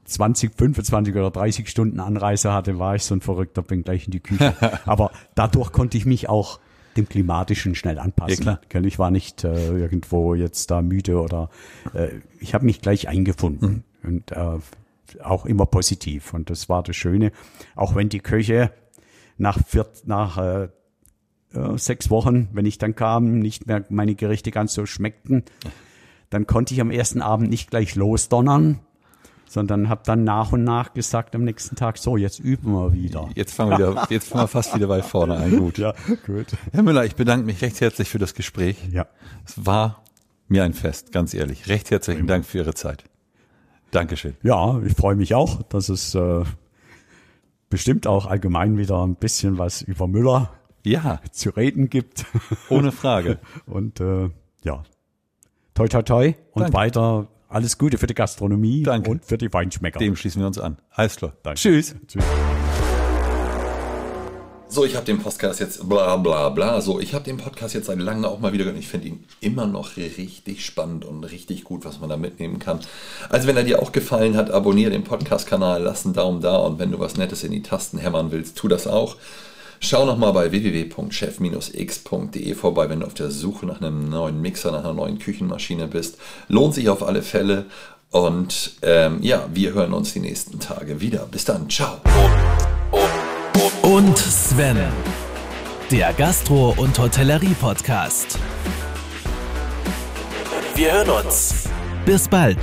20, 25 oder 30 Stunden Anreise hatte, war ich so ein Verrückter, bin gleich in die Küche. Aber dadurch konnte ich mich auch dem Klimatischen schnell anpassen. Ja, klar. Ich war nicht äh, irgendwo jetzt da müde oder äh, ich habe mich gleich eingefunden Mhm. und äh, auch immer positiv. Und das war das Schöne. Auch wenn die Köche nach, vier, nach äh, sechs Wochen, wenn ich dann kam, nicht mehr meine Gerichte ganz so schmeckten, dann konnte ich am ersten Abend nicht gleich losdonnern, sondern habe dann nach und nach gesagt am nächsten Tag, so, jetzt üben wir wieder. Jetzt fangen wir wieder, jetzt fangen wir fast wieder bei vorne an. Gut. Ja, gut. Herr Müller, ich bedanke mich recht herzlich für das Gespräch. Ja, Es war mir ein Fest, ganz ehrlich. Recht herzlichen Dank für Ihre Zeit. Dankeschön. ja ich freue mich auch, dass es äh, bestimmt auch allgemein wieder ein bisschen was über Müller Ja, zu reden gibt. ohne Frage. Und äh, ja, toi toi toi und Danke. weiter alles Gute für die Gastronomie Danke. und für die Weinschmecker. Dem schließen wir uns an. Alles klar. Danke. Tschüss. Tschüss. So, ich habe den Podcast jetzt bla bla bla. So, ich habe den Podcast jetzt seit langem auch mal wieder gehört. Ich finde ihn immer noch richtig spannend und richtig gut, was man da mitnehmen kann. Also, wenn er dir auch gefallen hat, abonniere den Podcast-Kanal, lass einen Daumen da und wenn du was Nettes in die Tasten hämmern willst, tu das auch. Schau nochmal bei www.chef-x.de vorbei, wenn du auf der Suche nach einem neuen Mixer, nach einer neuen Küchenmaschine bist. Lohnt sich auf alle Fälle. Und ähm, ja, wir hören uns die nächsten Tage wieder. Bis dann. Ciao. Und Sven, der Gastro- und Hotellerie-Podcast. Wir hören uns. Bis bald.